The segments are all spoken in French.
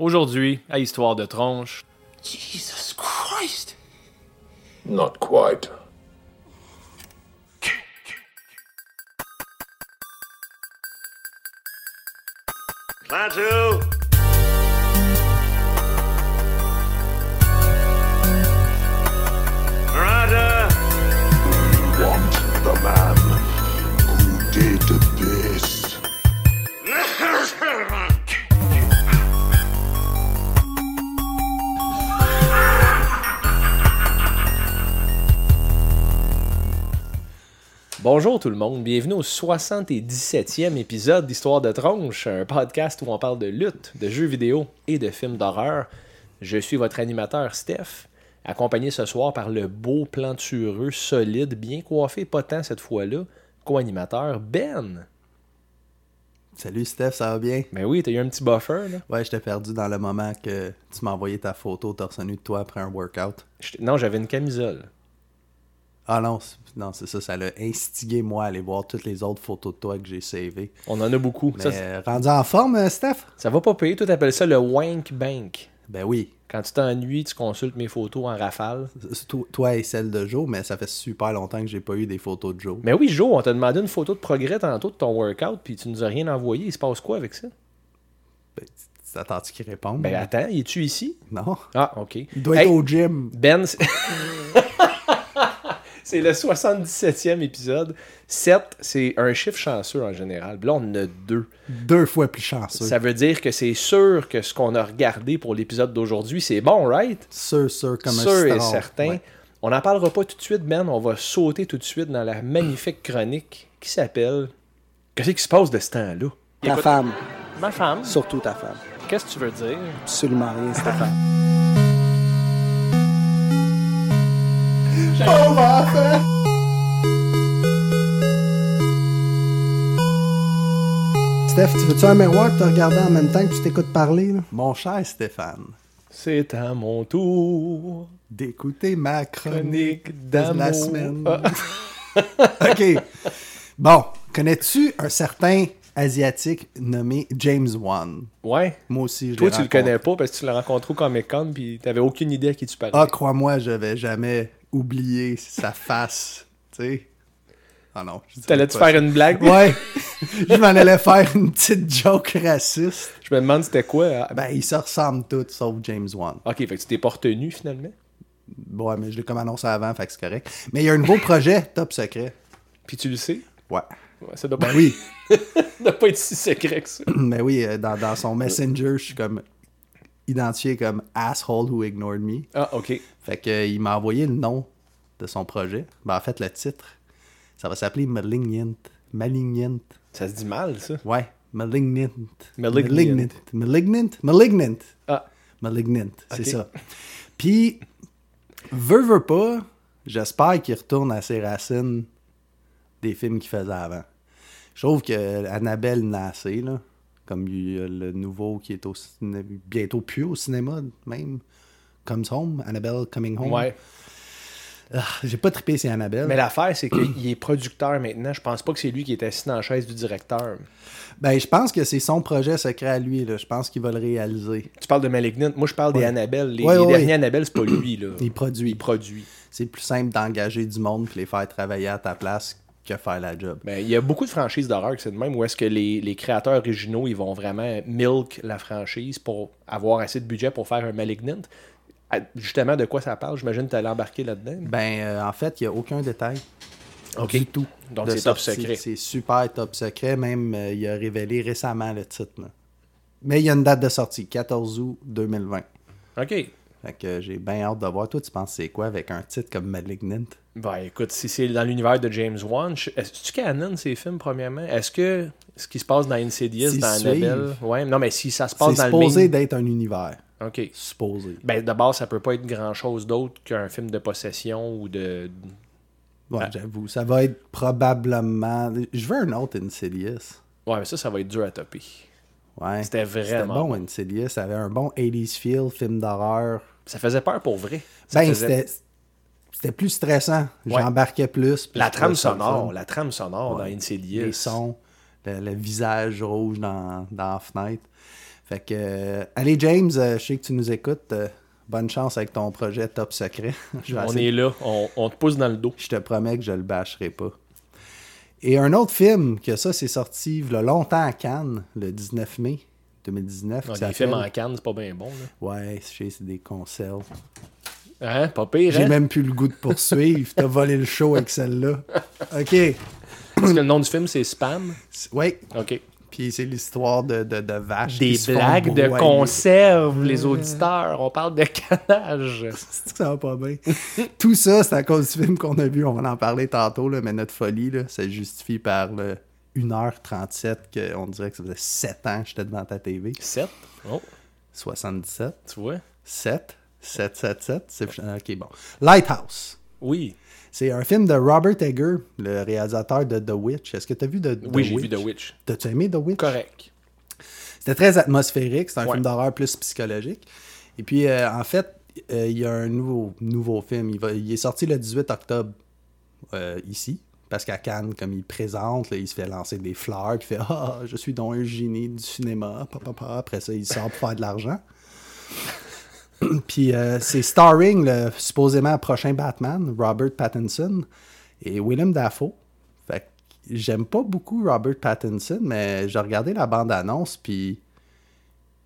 Aujourd'hui, à Histoire de tronche. Jesus Christ! Not quite. Bonjour tout le monde, bienvenue au 77e épisode d'Histoire de tronche, un podcast où on parle de lutte, de jeux vidéo et de films d'horreur. Je suis votre animateur Steph, accompagné ce soir par le beau plantureux, solide, bien coiffé, pas tant cette fois-là, co-animateur Ben. Salut Steph, ça va bien? Ben oui, t'as eu un petit buffer là. Ouais, je t'ai perdu dans le moment que tu m'as envoyé ta photo torse nu de toi après un workout. J'étais- Non, j'avais une camisole. Ah non, c'est- non, c'est ça, ça l'a instigé moi à aller voir toutes les autres photos de toi que j'ai savées. On en a beaucoup. Mais Ça, euh, rendu en forme, euh, Steph? ça va pas payer, toi t'appelles ça le wank bank. Ben oui, Quand tu t'ennuies, tu consultes mes photos en rafale. Toi et celle de Joe, mais ça fait super longtemps que j'ai pas eu des photos de Joe. Mais oui, Joe, on t'a demandé une photo de progrès tantôt de ton workout, puis tu nous as rien envoyé. Il se passe quoi avec ça? Ben, T'attends-tu qu'il réponde? Ben attends, es-tu ici? Non. Ah, ok. Il doit être au gym. Ben, c'est- le 77e épisode. 7, c'est un chiffre chanceux en général. Là, on en a deux. Deux fois plus chanceux. Ça veut dire que c'est sûr que ce qu'on a regardé pour l'épisode d'aujourd'hui, c'est bon, right? Sûr, sûr, comme un sûr et certain. Ouais. On n'en parlera pas tout de suite, Ben. On va sauter tout de suite dans la magnifique chronique qui s'appelle Qu'est-ce qui se passe de ce temps-là? Ta Écoute, femme, Ma femme, surtout ta femme. qu'est-ce que tu veux dire? Absolument rien, Stéphane. Steph, tu veux-tu un miroir te regarder en même temps que tu t'écoutes parler? Là? Mon cher Stéphane, C'est à mon tour. d'écouter ma chronique Chronique de d'amour. la semaine. Ah. OK. Bon, connais-tu un certain Asiatique nommé James Wan? Ouais. Moi aussi, je Toi, tu le connais pas parce que tu l'as rencontré au Comic Con puis t'avais aucune idée à qui tu parlais. Ah, crois-moi, je vais jamais oublier sa face, tu sais. Ah non. T'allais-tu faire une blague? Ouais, je m'en allais faire une petite joke raciste. Je me demande c'était quoi. ah, Ben, ils se ressemblent tous, sauf James Wan. Ok, fait que tu t'es pas retenu finalement? Ouais, mais je l'ai comme annoncé avant, fait que c'est correct. Mais il y a un nouveau projet, top secret. Puis tu le sais? Ouais. Ouais, ça doit pas, Ben oui, ça doit pas être si secret que ça. ben oui, euh, dans, dans son Messenger, je suis comme identifié comme asshole who ignored me. Ah, ok. Fait que euh, il m'a envoyé le nom de son projet. Ben en fait, le titre, ça va s'appeler Malignant. Malignant. Ça se dit mal, ça. Ouais, Malignant. Malignant. Malignant. Malignant. Malignant. Ah, Malignant, c'est ça. Puis, veut, veut pas, j'espère qu'il retourne à ses racines des films qu'il faisait avant. Je trouve que Annabelle n'a assez, là. Comme il y a le nouveau qui est au bientôt plus au cinéma, même. Comes Home, Annabelle Coming Home. ouais. Ah, J'ai pas trippé c'est Annabelle. Mais l'affaire, c'est qu'il est producteur maintenant. Je pense pas que c'est lui qui est assis dans la chaise du directeur. Ben, je pense que c'est son projet secret à lui, là. Je pense qu'il va le réaliser. Tu parles de Malignant. Moi, je parle des. Annabelle. Les, Ouais, les derniers. Annabelle, c'est pas lui, là. Il produit. Il produit. C'est plus simple d'engager du monde puis les faire travailler à ta place que faire la job. Ben, il y a beaucoup de franchises d'horreur que c'est de même où est-ce que les, les créateurs originaux ils vont vraiment milk la franchise pour avoir assez de budget pour faire un Malignant. Ah, Justement, de quoi ça parle? J'imagine que tu allais embarquer là-dedans. Ben, euh, en fait, il n'y a aucun détail Ok. du tout. Donc, c'est top secret. C'est super top secret. Même, euh, il a révélé récemment le titre. là. Mais il y a une date de sortie, 14 août 2020. OK. Fait que j'ai bien hâte de voir. Toi, tu penses c'est quoi avec un titre comme Malignant? Ben, écoute, si c'est dans l'univers de James Wan, est-ce que tu canon ces films, premièrement? Est-ce que ce qui se passe dans Insidious, S'ils dans. Annabelle? Ouais, non, mais si ça se passe C'est dans supposé le main. d'être un univers. OK. Supposé. Ben, d'abord, ça peut pas être grand-chose d'autre qu'un film de possession ou de. Ouais, j'avoue. Ça va être probablement... Je veux un autre Insidious. Ouais, mais ça, ça va être dur à topper. Ouais. C'était vraiment bon, bon. Insidious. Ça avait un bon 80s feel, film d'horreur. Ça faisait peur pour vrai. Ça Ben, faisait- c'était... Plus stressant. Ouais. J'embarquais plus. La trame sonore, la trame sonore Ouais. dans Insidious. Les sons, le, le visage rouge dans, dans la fenêtre. Fait que, euh, allez James, euh, je sais que tu nous écoutes. euh, bonne chance avec ton projet Top Secret. On essayer- est là, on, on te pousse dans le dos. Je te promets que je le bâcherai pas. Et un autre film, que ça, c'est sorti longtemps à Cannes, le 19 mai 2019. Non, s'appelle- films en canne, c'est pas bien bon. Là. Ouais, c'est des conserves. Hein? Pas pire, J'ai hein? même plus le goût de poursuivre. T'as volé le show avec celle-là. OK. Parce que le nom du film, c'est Spam? Oui. OK. Puis c'est l'histoire de, de, de vaches. Des qui blagues de conserve, les auditeurs. On parle de canage. Ça va pas bien. Tout ça, c'est à cause du film qu'on a vu. On va en parler tantôt, là, mais notre folie, là, ça justifie par le 1h37, que on dirait que ça faisait 7 ans que j'étais devant ta TV. 7. Oh, 77. tu vois? 7. 7, 7, 7. C'est... Ok, bon. Lighthouse. Oui. C'est un film de Robert Egger, le réalisateur de The Witch. Est-ce que tu as vu The, The Oui, j'ai Witch? vu The Witch. T'as-tu aimé The Witch? Correct. C'était très atmosphérique. C'est un Ouais. film d'horreur plus psychologique. Et puis, euh, en fait, euh, il y a un nouveau, nouveau film. Il, va- il est sorti le 18 octobre euh, ici. Parce qu'à Cannes, comme il présente, là, il se fait lancer des fleurs. Puis il fait Ah, je suis donc un génie du cinéma. Après ça, il sort pour faire de l'argent. puis euh, c'est starring le supposément prochain Batman, Robert Pattinson et Willem Dafoe. Fait que j'aime pas beaucoup Robert Pattinson, mais j'ai regardé la bande-annonce, puis.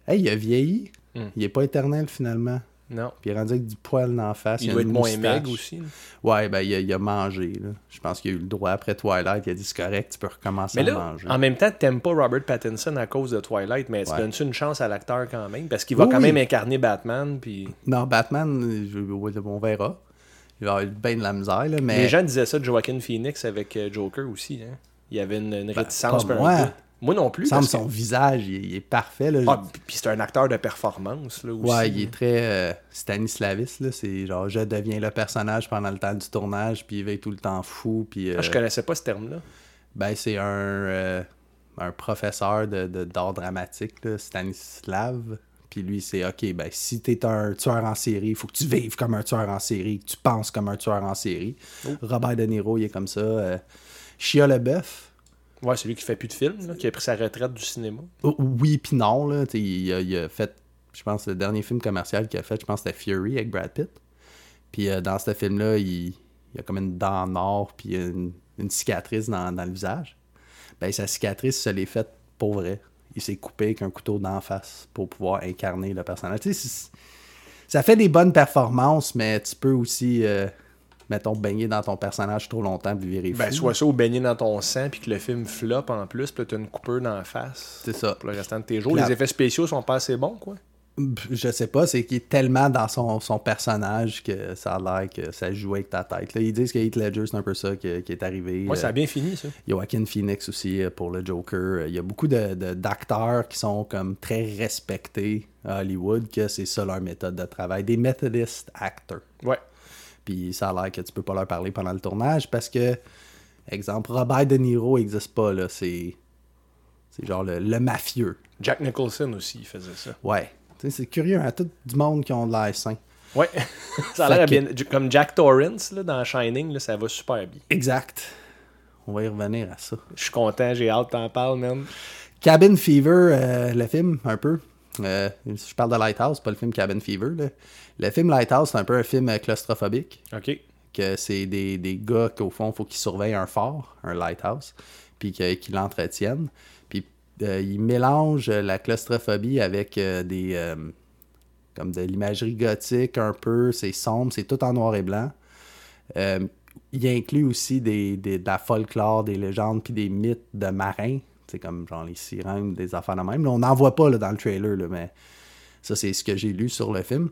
Hey, il a vieilli. Hmm. Il est pas éternel finalement. Non. Puis il est rendu avec du poil en face. Il a doit être moins maigre aussi. là. Ouais, ben il a, il a mangé. Là. Je pense qu'il a eu le droit après Twilight. Il a dit c'est correct, tu peux recommencer Mais à manger. en même temps, t'aimes pas Robert Pattinson à cause de Twilight, mais tu Ouais. donnes-tu une chance à l'acteur quand même? Parce qu'il va Oui, quand oui. même incarner Batman, puis... Non, Batman, je- on verra. Il va avoir bien de la misère, là, mais. Les gens disaient ça de Joaquin Phoenix avec euh, Joker aussi. Hein? Il y avait une, une réticence. pas par un moi. Moi non plus. il semble parce que- son visage, il, il est parfait. Là. Ah, puis- c'est un acteur de performance, là, aussi. Ouais, il est très euh, Stanislavis, là. C'est genre, je deviens le personnage pendant le temps du tournage, puis il va être tout le temps fou, puis... Ah, je euh, connaissais pas ce terme-là. Ben, c'est un, euh, un professeur de, de- d'art dramatique, là, Stanislav. Puis lui, c'est OK, ben, si t'es un tueur en série, il faut que tu vives comme un tueur en série, que tu penses comme un tueur en série. Oh. Robert De Niro, il est comme ça. Euh, Shia LaBeouf, Ouais, celui qui fait plus de films, qui a pris sa retraite du cinéma. oh, oui puis non, là. Il a, fait, je pense, le dernier film commercial qu'il a fait, je pense, c'était Fury avec Brad Pitt. Puis euh, dans ce film-là, il, il a comme une dent en or, puis une, cicatrice dans, le visage. Ben, sa cicatrice, se l'est faite pour vrai. Il s'est coupé avec un couteau d'en face pour pouvoir incarner le personnage. Ça fait des bonnes performances, mais tu peux aussi, euh, mettons, baigner dans ton personnage trop longtemps puis virer Ben, soit ça ou baigner dans ton sang, puis que le film floppe en plus, puis t'as une coupeur dans la face. C'est ça. Pour le restant de tes jours. La- Les effets spéciaux sont pas assez bons, quoi. Je sais pas, c'est qu'il est tellement dans son, son personnage que ça a l'air que ça joue avec ta tête. Là, ils disent que Heath Ledger, c'est un peu ça qui, qui est arrivé. Ouais, ça a Euh, bien fini, ça. Il y a Joaquin Phoenix aussi euh, pour le Joker. Euh, Il y a beaucoup de- de- d'acteurs qui sont comme très respectés à Hollywood, que c'est ça leur méthode de travail. Des Methodist actors. Ouais. Puis ça a l'air que tu peux pas leur parler pendant le tournage parce que, exemple, Robert De Niro n'existe pas, là. C'est, c'est genre le, le mafieux. Jack Nicholson aussi, il faisait ça. Ouais. C'est curieux, hein? Tout du monde qui ont de l'air sain. Ouais. ça a l'air bien. Comme Jack Torrance, là, dans Shining, là, ça va super bien. Exact. On va y revenir à ça. Je suis content, j'ai hâte t'en parles, man. Cabin Fever, euh, le film, un peu. Euh, je parle de Lighthouse, pas le film Cabin Fever. là. Le film Lighthouse, c'est un peu un film euh, claustrophobique. OK. Que c'est des, des gars qu'au fond, il faut qu'ils surveillent un phare, un lighthouse, puis qu'ils l'entretiennent. Puis euh, ils mélangent la claustrophobie avec euh, des. comme de l'imagerie gothique un peu. C'est sombre, c'est tout en noir et blanc. Il inclut aussi des, des- de la folklore, des légendes, puis des mythes de marins. C'est comme genre les sirènes, des affaires de même. Là, on n'en voit pas là, dans le trailer, là, mais ça, c'est ce que j'ai lu sur le film.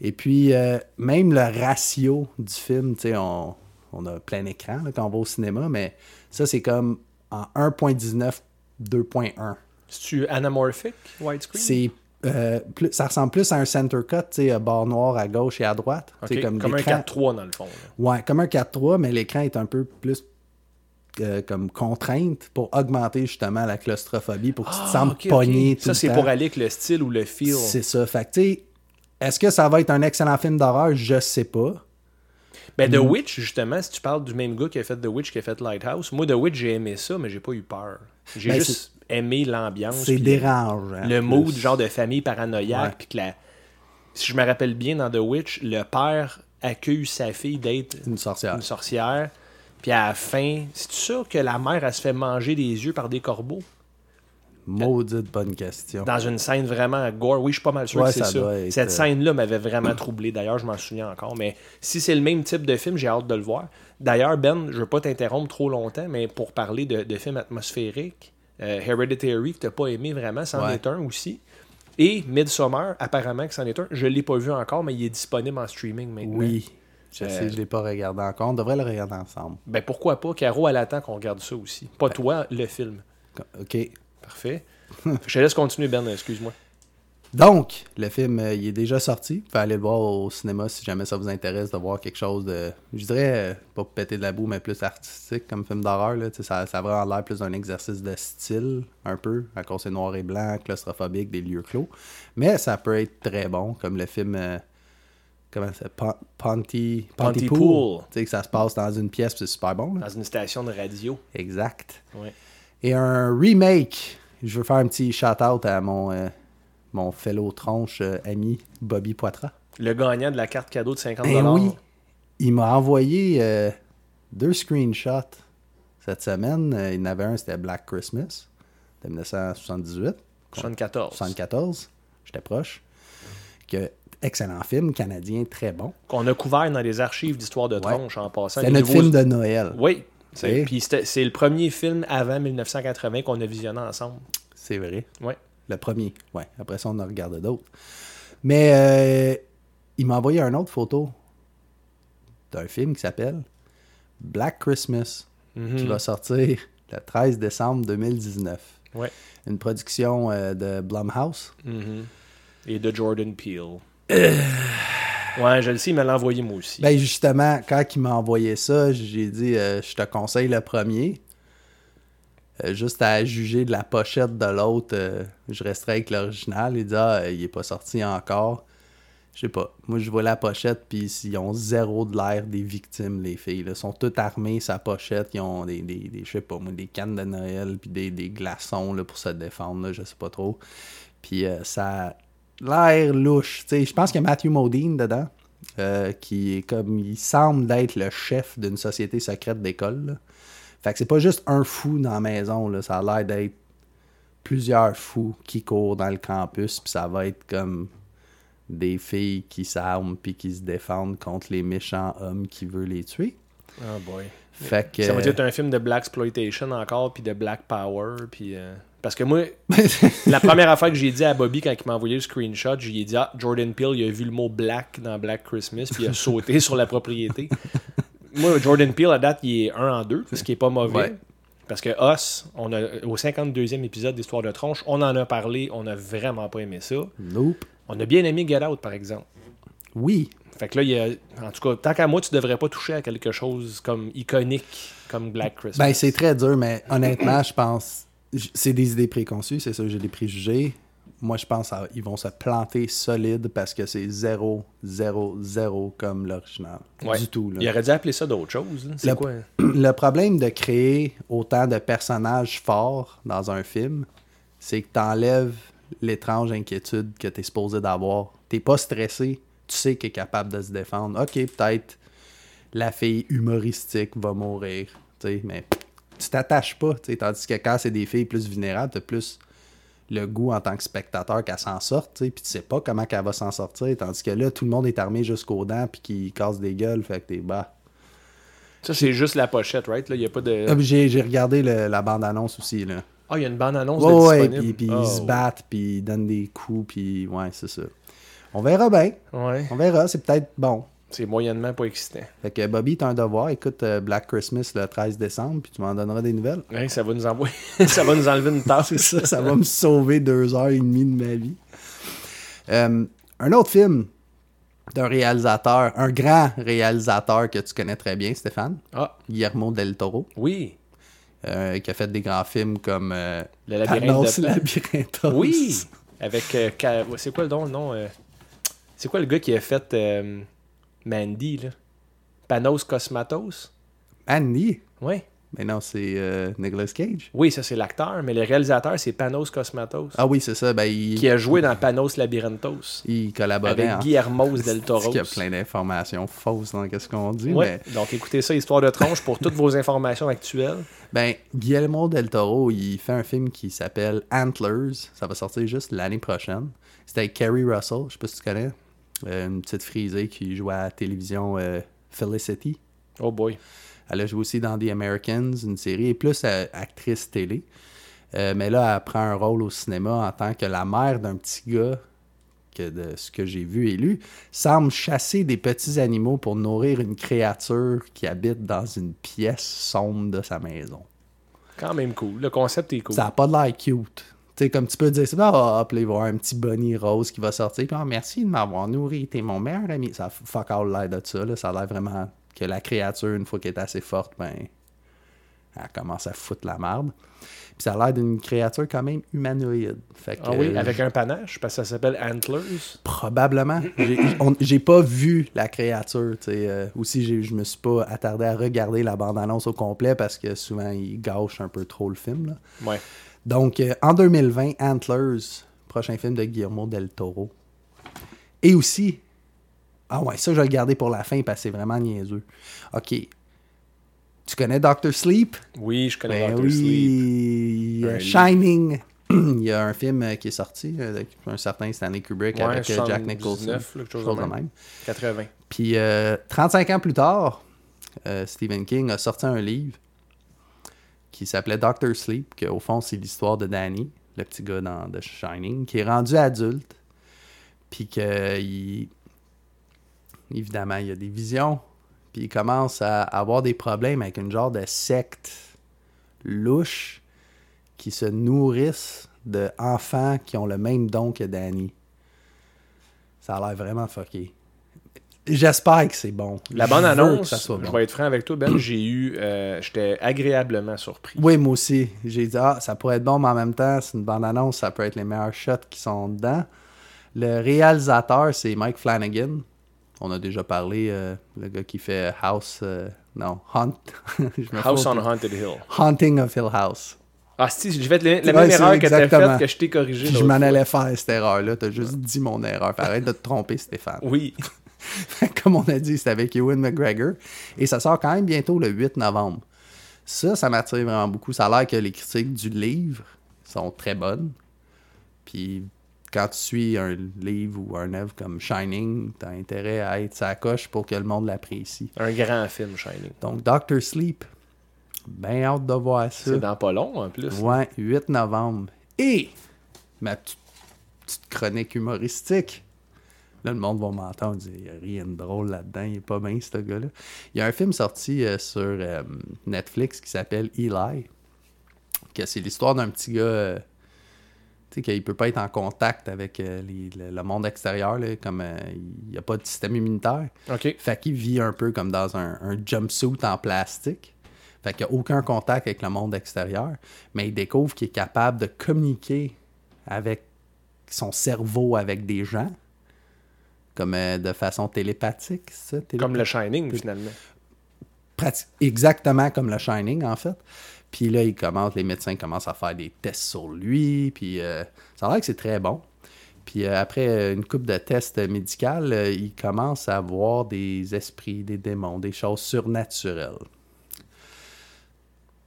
Et puis, euh, même le ratio du film, tu sais, on, on a plein écran là, quand on va au cinéma, mais ça, c'est comme en 1.19, 2.1. C'est-tu anamorphic, widescreen? C'est euh, plus, ça ressemble plus à un center cut, tu sais, bord noir à gauche et à droite. OK, Tu sais, Comme, un l'écran- 4-3 dans le fond. là. Ouais, comme un 4.3, mais l'écran est un peu plus euh, comme contrainte pour augmenter justement la claustrophobie, pour que tu te Ah, sentes ok, ok. pogné tout Ça, c'est pour aller avec le style ou le feel. C'est ça. Fait que, tu sais, est-ce que ça va être un excellent film d'horreur? Je sais pas. Ben, Mm. The Witch, justement, si tu parles du même gars qui a fait The Witch, qui a fait Lighthouse, moi, The Witch, j'ai aimé ça, mais j'ai pas eu peur. J'ai Ben, juste aimé l'ambiance. C'est puis dérangeant. Le plus. mood, genre de famille paranoïaque. Puis que la... Si je me rappelle bien, dans The Witch, le père accuse sa fille d'être Une sorcière. une sorcière. Puis à la fin, c'est sûr que la mère, elle se fait manger des yeux par des corbeaux? Maudite bonne question. Dans une scène vraiment gore. Oui, je suis pas mal sûr Ouais, que c'est ça ça. doit être, Cette euh, scène-là m'avait vraiment troublé. D'ailleurs, je m'en souviens encore. Mais si c'est le même type de film, j'ai hâte de le voir. D'ailleurs, Ben, je veux pas t'interrompre trop longtemps, mais pour parler de, de films atmosphériques, euh, Hereditary, que t'as pas aimé vraiment, c'en Ouais. est un aussi. Et Midsommar, apparemment que c'en est un. Je l'ai pas vu encore, mais il est disponible en streaming maintenant. Oui. Je je l'ai pas regardé encore. On devrait le regarder ensemble. Ben pourquoi pas? Caro, elle attend qu'on regarde ça aussi. Pas Ben. toi, le film. OK. Parfait. je te laisse continuer, Ben, excuse-moi. Donc, le film, euh, il est déjà sorti. Vous pouvez aller le voir au cinéma si jamais ça vous intéresse de voir quelque chose de, je dirais, euh, pas pour péter de la boue, mais plus artistique comme film d'horreur. Ça, ça a vraiment l'air plus d'un exercice de style, un peu, à cause c'est noir et blanc, claustrophobique, des lieux clos. Mais ça peut être très bon, comme le film... euh, Comment ça Pon- Ponty, Pontypool. Pontypool. Tu sais, que ça se passe dans une pièce, c'est super bon. là. Dans une station de radio. Exact. Ouais. Et un remake. Je veux faire un petit shout-out à mon, euh, mon fellow tronche euh, ami Bobby Poitras. Le gagnant de la carte cadeau de 50 Ben oui. Il m'a envoyé euh, deux screenshots cette semaine. Il y en avait un, c'était Black Christmas de 1978. 74. 74. J'étais proche. Que, excellent film, canadien, très bon. Qu'on a couvert dans les archives d'histoire de tronche en passant. C'est notre nouveaux- film de Noël. Oui. Puis c'est le premier film avant 1980 qu'on a visionné ensemble. C'est vrai. Ouais. Le premier, ouais. Après ça, on en regardé d'autres. Mais euh, il m'a envoyé une autre photo d'un film qui s'appelle Black Christmas, Mhm. qui va sortir le 13 décembre 2019. Ouais. Une production euh, de Blumhouse. Mhm. Et de Jordan Peele. Ouais, je le sais, il me l'a envoyé moi aussi. Ben justement, quand il m'a envoyé ça, j'ai dit euh, je te conseille le premier. Euh, juste à juger de la pochette de l'autre, euh, je resterai avec l'original. Il dit ah, euh, il est pas sorti encore. Je sais pas. Moi, je vois la pochette, puis ils ont zéro de l'air des victimes, les filles. Ils sont toutes armées, sa pochette. Ils ont des, des, des- je sais pas moi, des cannes de Noël, puis des, des glaçons là, pour se défendre, là, je sais pas trop. Puis euh, ça l'air louche. Tu sais, je pense qu'il y a Matthew Modine dedans, euh, qui est comme, il semble d'être le chef d'une société secrète d'école. Fait que c'est pas juste un fou dans la maison, là. ça a l'air d'être plusieurs fous qui courent dans le campus, puis ça va être comme des filles qui s'arment puis qui se défendent contre les méchants hommes qui veulent les tuer. Oh boy. Fait que Ça va être un film de Black Exploitation encore, puis de Black Power, puis... euh, Parce que moi, la première affaire que j'ai dit à Bobby quand il m'a envoyé le screenshot, je lui ai dit ah, Jordan Peele, il a vu le mot black dans Black Christmas, puis il a sauté sur la propriété. Moi, Jordan Peele, à date, il est 1 en 2, ce qui est pas mauvais. Ouais. Parce que Us, on a, au 52e épisode d'Histoire de Tronche, on en a parlé, on a vraiment pas aimé ça. nope. On a bien aimé Get Out, par exemple. Oui, Fait que là, il y a, en tout cas, tant qu'à moi, tu devrais pas toucher à quelque chose comme iconique, comme Black Christmas. Ben, c'est très dur, mais honnêtement, je pense. C'est des idées préconçues, c'est ça, j'ai des préjugés. Moi, je pense qu'ils vont se planter solide parce que c'est zéro, zéro, zéro comme l'original. Ouais. Du tout. là. Il aurait dû appeler ça d'autre chose. C'est Le- quoi? Le problème de créer autant de personnages forts dans un film, c'est que t'enlèves l'étrange inquiétude que t'es supposé d'avoir. T'es pas stressé, tu sais qu'il est capable de se défendre. Ok, peut-être la fille humoristique va mourir, tu sais, mais tu t'attaches pas, tu tandis que quand c'est des filles plus vulnérables, t'as plus le goût en tant que spectateur qu'elle s'en sorte, tu puis tu sais pas comment qu'elle va s'en sortir, tandis que là, tout le monde est armé jusqu'aux dents puis qui casse des gueules, fait que t'es bas. Ça, c'est juste la pochette, right? Là, il n'y a pas de. Ah, J'ai regardé le- la bande-annonce aussi, là. Ah, il y a une bande-annonce de ouais, disponible? puis, puis Oh. ils se battent, puis ils donnent des coups, puis ouais, c'est ça. On verra bien. Ouais. On verra, c'est peut-être bon. C'est moyennement pas excitant. Fait que Bobby, t'as un devoir. Écoute euh, Black Christmas le 13 décembre, puis tu m'en donneras des nouvelles. Ouais, ça va nous envoyer. ça va nous enlever une tasse. ça, ça va me sauver deux heures et demie de ma vie. Euh, un autre film d'un réalisateur, un grand réalisateur que tu connais très bien, Stéphane, Ah, Guillermo del Toro, oui. euh, qui a fait des grands films comme euh, Le labyrinthe de-. Oui! Avec. C'est quoi le nom? le nom C'est quoi le gars qui a fait Mandy, là? Panos Cosmatos? Andy, Ouais. Mais non, c'est euh, Nicolas Cage. Oui, ça c'est l'acteur, mais le réalisateur c'est Panos Cosmatos, Ah oui, c'est ça. Ben, il, qui a joué dans Panos Labyrinthos il collaborait avec en- Guillermo del Toro. qu'il y a plein d'informations fausses dans ce qu'on dit. Mais, Donc écoutez ça, Histoire de tronche, pour toutes vos informations actuelles. ben, Guillermo del Toro, il fait un film qui s'appelle Antlers. Ça va sortir juste l'année prochaine. C'était avec Kerry Russell, je sais pas si tu connais. Euh, une petite frisée qui joue à la télévision euh, Felicity. Oh boy. Elle a joué aussi dans The Americans, une série, et plus euh, actrice télé. Euh, mais là, elle prend un rôle au cinéma en tant que la mère d'un petit gars, que de ce que j'ai vu et lu, semble chasser des petits animaux pour nourrir une créature qui habite dans une pièce sombre de sa maison. Quand même cool. Le concept est cool. Ça n'a pas de l'air cute. Tu sais, comme tu peux dire, c'est ah, hop, là, il va y avoir un petit bunny rose qui va sortir, puis ah, merci de m'avoir nourri, t'es mon meilleur ami. Ça a fuck all l'air de ça, là. ça a l'air vraiment que la créature, une fois qu'elle est assez forte, ben, elle commence à foutre la marde. Puis ça a l'air d'une créature quand même humanoïde. Fait que, Ah oui, euh, avec un panache, parce que ça s'appelle Antlers. Probablement. J'ai pas vu la créature. euh, aussi, je me suis pas attardé à regarder la bande-annonce au complet parce que souvent, ils gâchent un peu trop le film. Là. Ouais. Donc, euh, en 2020, Antlers, prochain film de Guillermo del Toro. Et aussi, ah ouais, ça, je vais le garder pour la fin parce que c'est vraiment niaiseux. OK. Tu connais Doctor Sleep? Oui, je connais Ben. Sleep. oui. Euh, Shining. Il y a un film euh, qui est sorti euh, avec un certain Stanley Kubrick Ouais, avec Jack 79, Nicholson. là, quelque chose de même. 80. Puis euh, 35 ans plus tard, euh, Stephen King a sorti un livre qui s'appelait Doctor Sleep, que au fond c'est l'histoire de Danny, le petit gars dans The Shining, qui est rendu adulte, puis que il- évidemment il a des visions, puis il commence à avoir des problèmes avec une genre de secte louche qui se nourrissent de enfants qui ont le même don que Danny. Ça a l'air vraiment fucké. J'espère que c'est bon. La bonne annonce, ça soit je vais être franc avec toi, Ben, j'ai eu, euh, j'étais agréablement surpris. Oui, moi aussi. J'ai dit, ah, ça pourrait être bon, mais en même temps, c'est une bande-annonce, ça peut être les meilleurs shots qui sont dedans. Le réalisateur, c'est Mike Flanagan. On a déjà parlé, euh, le gars qui fait House. euh, non, me House on Haunted Hill. Haunting of Hill House. Ah, si, j'ai fait la, la Ouais, même erreur que t'as faite, que je t'ai corrigé. Je m'en allais faire cette erreur-là. T'as juste dit mon erreur. Arrête de te tromper, Stéphane. Oui. Comme on a dit, c'est avec Ewan McGregor. Et ça sort quand même bientôt le 8 novembre. Ça, ça m'attire vraiment beaucoup. Ça a l'air que les critiques du livre sont très bonnes. Puis quand tu suis un livre ou un œuvre comme Shining, t'as intérêt à être sa coche pour que le monde l'apprécie. Un grand film, Shining. Donc, Doctor Sleep, bien hâte de voir ça. C'est dans pas long, en plus. Ouais, 8 novembre. Et ma petite petite chronique humoristique. Là, le monde va m'entendre dire il n'y a rien de drôle là-dedans, il est pas bien, ce gars-là. Il y a un film sorti euh, sur euh, Netflix qui s'appelle Eli. Que c'est l'histoire d'un petit gars. euh, tu sais, qu'il peut pas être en contact avec euh, les- le, le monde extérieur, là, comme il n'y a pas de système immunitaire. OK. Fait qu'il vit un peu comme dans un, un jumpsuit en plastique. Fait qu'il n'a aucun contact avec le monde extérieur. Mais il découvre qu'il est capable de communiquer avec son cerveau avec des gens. Comme euh, de façon télépathique, ça? Comme le? Shining, finalement. Prati- exactement comme le Shining, en fait. Puis là, il commence, les médecins commencent à faire des tests sur lui. Puis euh, ça a l'air que c'est très bon. Puis euh, après une coupe de tests médicaux, euh, il commence à voir des esprits, des démons, des choses surnaturelles.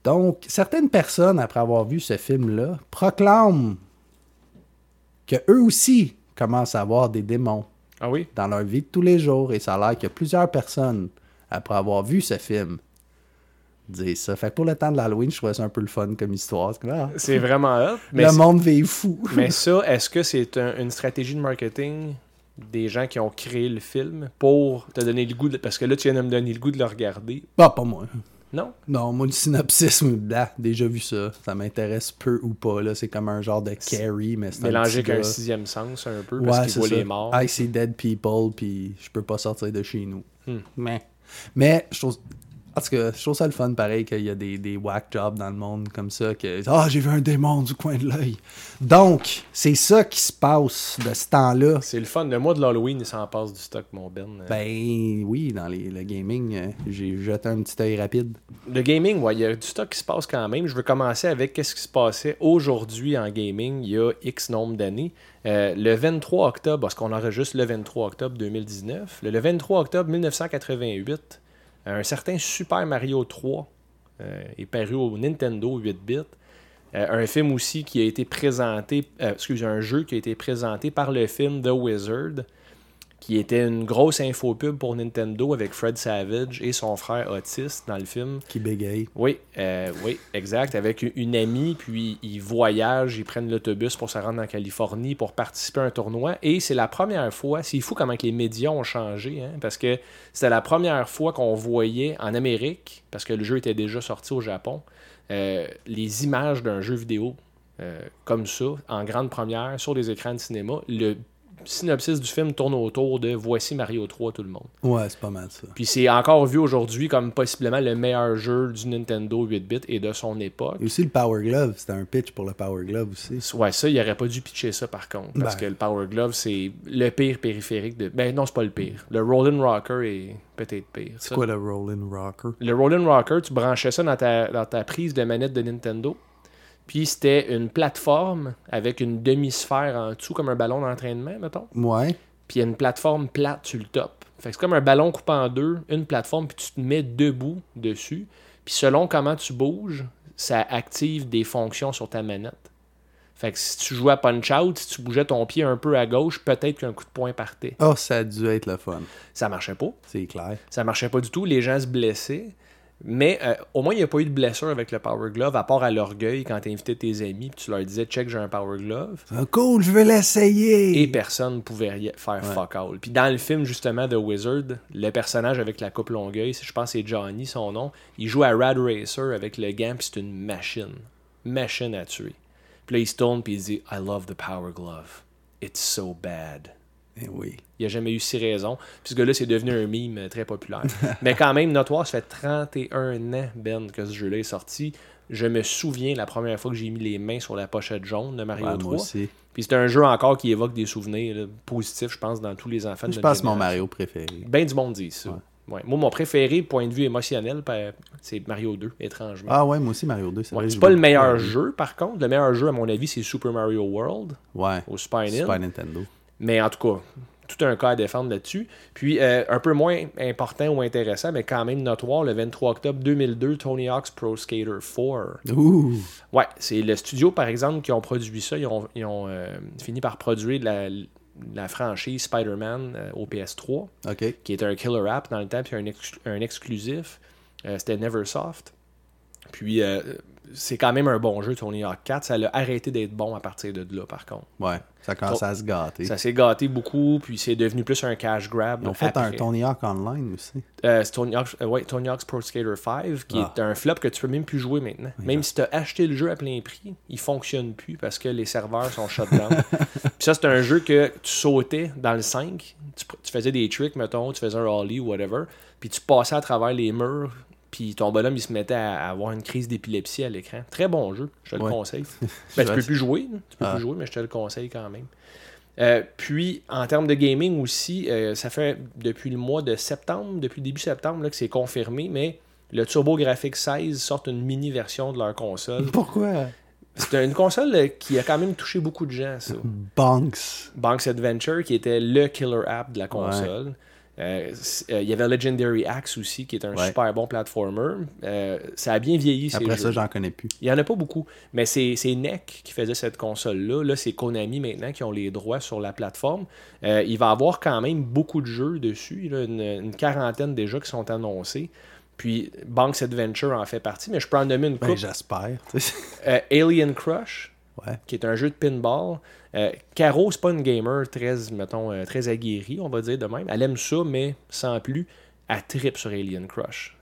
Donc, certaines personnes, après avoir vu ce film-là, proclament que eux aussi commencent à voir des démons Ah oui? dans leur vie de tous les jours. Et ça a l'air qu'il y a plusieurs personnes, après avoir vu ce film, disent ça. Fait que pour le temps de l'Halloween, je trouvais ça un peu le fun comme histoire. C'est ah, vraiment hot. Mais, le monde vit fou. mais ça, est-ce que c'est un- une stratégie de marketing des gens qui ont créé le film pour te donner le goût de... Parce que là, tu viens de me donner le goût de le regarder? Bah, pas moi. Non? Non, moi, le synopsis, blah, déjà vu ça. Ça m'intéresse peu ou pas. là. C'est comme un genre de carry, mais c'est un Mélangé petit avec un gars. sixième sens, un peu, parce Ouais, qu'il c'est voit ça. les morts. I see dead people, puis je peux pas sortir de chez nous. Hmm. Mais, mais je trouve... Tout cas, je trouve ça le fun, pareil, qu'il y a des, des whack jobs dans le monde comme ça. que Ah, j'ai vu un démon du coin de l'œil. Donc, c'est ça qui se passe de ce temps-là. C'est le fun. Le mois de l'Halloween, il s'en passe du stock, mon Ben. Euh, Ben oui, dans les, le gaming, euh, j'ai jeté un petit œil rapide. Le gaming, ouais, il y a du stock qui se passe quand même. Je veux commencer avec qu'est-ce qui se passait aujourd'hui en gaming il y a X nombre d'années. Euh, le 23 octobre, parce qu'on enregistre le 23 octobre 2019, le, le 23 octobre 1988, un certain Super Mario 3 euh, est paru au Nintendo 8 bits. Euh, un film aussi qui a été présenté, euh, excusez, un jeu qui a été présenté par le film The Wizard, qui était une grosse infopub pour Nintendo avec Fred Savage et son frère Otis dans le film. Qui bégaye. Oui, euh, oui, exact. Avec une- une amie, puis ils voyagent, ils prennent l'autobus pour se rendre en Californie pour participer à un tournoi. Et c'est la première fois, c'est fou comment que les médias ont changé, hein, parce que c'était la première fois qu'on voyait en Amérique, parce que le jeu était déjà sorti au Japon, euh, les images d'un jeu vidéo euh, comme ça, en grande première, sur des écrans de cinéma. Le synopsis du film tourne autour de Voici Mario 3, tout le monde. Ouais, c'est pas mal ça. Puis c'est encore vu aujourd'hui comme possiblement le meilleur jeu du Nintendo 8-bit et de son époque. Et aussi le Power Glove, c'était un pitch pour le Power Glove aussi. Ouais, ça, il aurait pas dû pitcher ça par contre. Parce Ben. que le Power Glove, c'est le pire périphérique de. Ben non, c'est pas le pire. Le Rollin' Rocker est peut-être pire. C'est quoi le Rolling Rocker? Le Rollin' Rocker, tu branchais ça dans ta, dans ta prise de manette de Nintendo. Puis c'était une plateforme avec une demi-sphère en dessous, comme un ballon d'entraînement, mettons. Ouais. Puis il y a une plateforme plate sur le top. Fait que c'est comme un ballon coupé en deux, une plateforme, puis tu te mets debout dessus. Puis selon comment tu bouges, ça active des fonctions sur ta manette. Fait que si tu jouais à Punch-Out, si tu bougeais ton pied un peu à gauche, peut-être qu'un coup de poing partait. Oh, ça a dû être le fun. Ça marchait pas. C'est clair. Ça marchait pas du tout. Les gens se blessaient. Mais euh, au moins, il n'y a pas eu de blessure avec le Power Glove, à part à l'orgueil quand tu invitais tes amis puis tu leur disais check, j'ai un Power Glove. Cool, je vais l'essayer. Et personne ne pouvait faire fuck all. Puis dans le film, justement, The Wizard, le personnage avec la coupe longueuil, je pense que c'est Johnny, son nom, il joue à Rad Racer avec le gant, puis c'est une machine. Machine à tuer. Puis là, il se tourne, puis il dit I love the Power Glove. It's so bad. Eh oui. Il n'a jamais eu six raisons. Puis ce gars-là, c'est devenu un mime très populaire. Mais quand même, notoire, ça fait 31 ans, Ben, que ce jeu-là est sorti. Je me souviens la première fois que j'ai mis les mains sur la pochette jaune de Mario Ouais, 3. moi aussi. Puis c'est un jeu encore qui évoque des souvenirs là, positifs, je pense, dans tous les enfants de Je pense que c'est mon. Mario préféré. Ben du monde dit ça. Ouais. Moi, mon préféré, point de vue émotionnel, c'est Mario 2, étrangement. Ah ouais, moi aussi Mario 2. Ouais, vrai, c'est j'ai pas le meilleur jeu, par contre. Le meilleur jeu, à mon avis, c'est Super Mario World Ouais. au. Super Nintendo. Mais en tout cas, tout un cas à défendre là-dessus. Puis, euh, un peu moins important ou intéressant, mais quand même notoire, le 23 octobre 2002, Tony Hawk's Pro Skater 4. Ouh. Ouais, c'est le studio, par exemple, qui ont produit ça. Ils ont, ils ont, euh, fini par produire la, la franchise Spider-Man euh, au PS3, OK. qui était un killer app dans le temps, puis un, ex- un exclusif. Euh, C'était Neversoft. Puis, c'est quand même un bon jeu, Tony Hawk 4. Ça l'a arrêté d'être bon à partir de là, par contre. Ouais. Ça commence à se gâter. Ça s'est gâté beaucoup, puis c'est devenu plus un cash grab. Ils ont fait un. Tony Hawk Online aussi. Euh, c'est Tony, Hawk's, euh, ouais, Tony Hawk's Pro Skater 5, qui Ah. est un flop que tu peux même plus jouer maintenant. Même si tu as acheté le jeu à plein prix, il fonctionne plus parce que les serveurs sont shut down. Puis ça, c'est un jeu que tu sautais dans le 5, tu, tu faisais des tricks, mettons, tu faisais un ollie ou whatever, puis tu passais à travers les murs, puis ton bonhomme, il se mettait à, avoir une crise d'épilepsie à l'écran. Très bon jeu, je te le conseille. Ben, tu peux plus jouer, tu peux Ah. plus jouer, mais je te le conseille quand même. Euh, puis, en termes de gaming aussi, euh, ça fait depuis le mois de septembre, depuis le début septembre, là, que c'est confirmé, mais le TurboGrafx 16 sort une mini version de leur console. Pourquoi? C'est une console euh, qui a quand même touché beaucoup de gens, ça. Banks. Bank's Adventure, qui était le killer app de la console. Euh, euh, Il y avait Legendary Axe aussi, qui est un Ouais. super bon platformer. Euh, ça a bien vieilli, ces Après jeux. ça, j'en connais plus. Il n'y en a pas beaucoup. Mais c'est NEC qui faisait cette console-là. Là, c'est Konami maintenant qui ont les droits sur la plateforme. Il va y avoir quand même beaucoup de jeux dessus. là, une, une quarantaine déjà qui sont annoncés. Puis Bank's Adventure en fait partie, mais je peux en nommer une Ben, couple. j'espère. Euh, Alien Crush, ouais. qui est un jeu de pinball. Euh, Caro, c'est pas une gamer très, mettons, euh, très aguerrie, on va dire de même. Elle aime ça, mais sans plus. Elle tripe sur Alien Crush.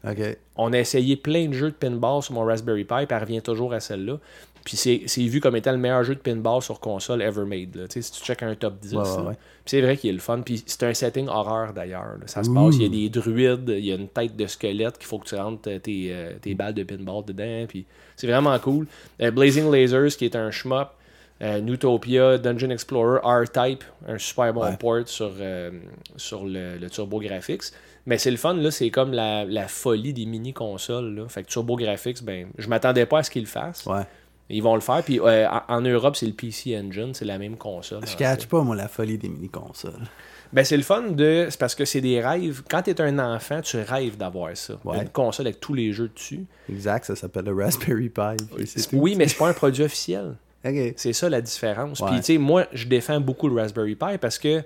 On a essayé plein de jeux de pinball sur mon Raspberry Pi, puis elle revient toujours à celle-là. Puis c'est vu comme étant le meilleur jeu de pinball sur console ever made. Là. Si tu checkes un top 10, Ouais, c'est vrai qu'il est le fun. Puis c'est un setting horreur d'ailleurs. Ça se passe, il y a des druides, il y a une tête de squelette qu'il faut que tu rentres euh, tes, tes balles de pinball dedans. Puis c'est vraiment cool. Euh, Blazing Lasers, qui est un shmup. Euh, Newtopia, Dungeon Explorer, R-Type, un super bon Ouais. port sur, euh, sur le, le Turbo Graphics. Mais c'est le fun, là, c'est comme la, la folie des mini-consoles. là. Fait que Turbo Graphics, ben, je m'attendais pas à ce qu'ils le fassent. Ouais. Ils vont le faire. Puis euh, en, Europe, c'est le PC Engine, c'est la même console. Je catch fait. pas, moi, la folie des mini-consoles. Ben, c'est le fun de. C'est parce que c'est des rêves. Quand t'es un enfant, tu rêves d'avoir ça. Ouais. Une console avec tous les jeux dessus. Exact, ça s'appelle le Raspberry Pi. Oui, mais c'est pas un produit officiel. C'est ça la différence. Ouais. Puis, tu sais, moi, je défends beaucoup le Raspberry Pi parce que,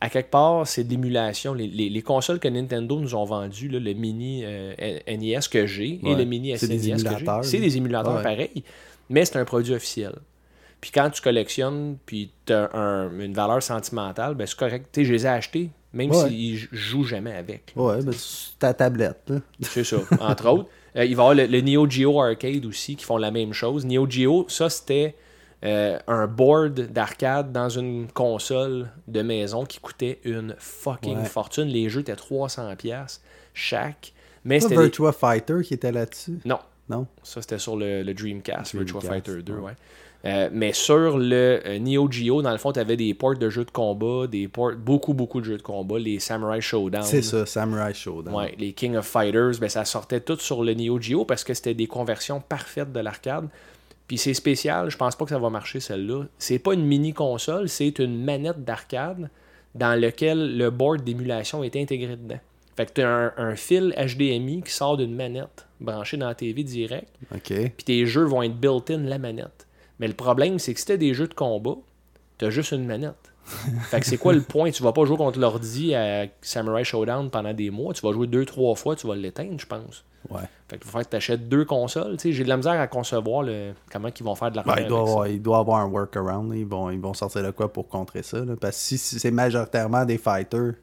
à quelque part, c'est de l'émulation. Les, les- les consoles que Nintendo nous ont vendues, là, le mini euh, NES que j'ai et le mini SNES des que j'ai, c'est des émulateurs Ouais. pareils, mais c'est un produit officiel. Puis quand tu collectionnes, puis tu as une valeur sentimentale, ben c'est correct. Tu sais, je les ai achetés, même s'ils j- jouent jamais avec. Ouais, ben, c'est ta tablette. C'est ça, entre autres. Euh, il va y avoir le, le Neo Geo Arcade aussi qui font la même chose. Neo Geo, ça c'était euh, un board d'arcade dans une console de maison qui coûtait une fucking Ouais. fortune. Les jeux étaient 300$ piastres chaque. Mais c'était. des- Virtua Fighter qui était là-dessus? Non, Non? ça c'était sur le, le Dreamcast, Virtua Fighter 2, ouais. ouais. Euh, mais sur le euh, Neo Geo, dans le fond, tu avais des ports de jeux de combat, des ports, beaucoup, beaucoup de jeux de combat, les Samurai Showdown. C'est ça, Samurai Showdown. Ouais, les King of Fighters, ben, ça sortait tout sur le Neo Geo parce que c'était des conversions parfaites de l'arcade. Puis c'est spécial, je pense pas que ça va marcher celle-là. C'est pas une mini console, c'est une manette d'arcade dans lequel le board d'émulation est intégré dedans. Fait que tu as un, un fil HDMI qui sort d'une manette branchée dans la TV direct, OK. puis tes jeux vont être built-in la manette. Mais le problème, c'est que si t'as des jeux de combat, t'as juste une manette. fait que c'est quoi le point? Tu vas pas jouer contre l'ordi à Samurai Showdown pendant des mois. Tu vas jouer deux, trois fois, tu vas l'éteindre, je pense. Ouais. Fait que faut faire que t'achètes deux consoles. Tu j'ai de la misère à concevoir le... comment ils vont faire de l'argent Ben, il, doit avoir, il doit avoir un workaround. là. Ils vont, ils vont sortir de quoi pour contrer ça. là? Parce que si, si c'est majoritairement des fighters,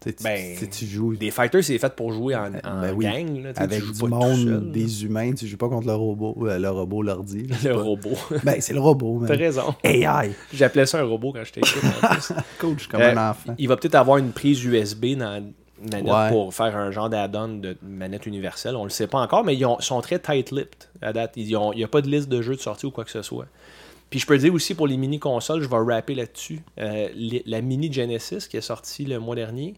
tu Ben, tu joues Des fighters, c'est fait pour jouer en, en ben oui, gang. Là, avec du monde, des humains, tu joues pas contre le robot, euh, le robot, l'ordi. Le robot. Ben, c'est le robot. T'as raison. AI. J'appelais ça un robot quand j'étais. Cool, je suis comme Euh, un enfant. Il va peut-être avoir une prise USB dans Ouais. pour faire un genre d'add-on de manette universelle. On le sait pas encore, mais ils ont- sont très tight-lipped à date. Il n'y a pas de liste de jeux de sortie ou quoi que ce soit. Puis je peux dire aussi pour les mini-consoles, je vais rapper là-dessus. euh, la mini Genesis qui est sortie le mois dernier,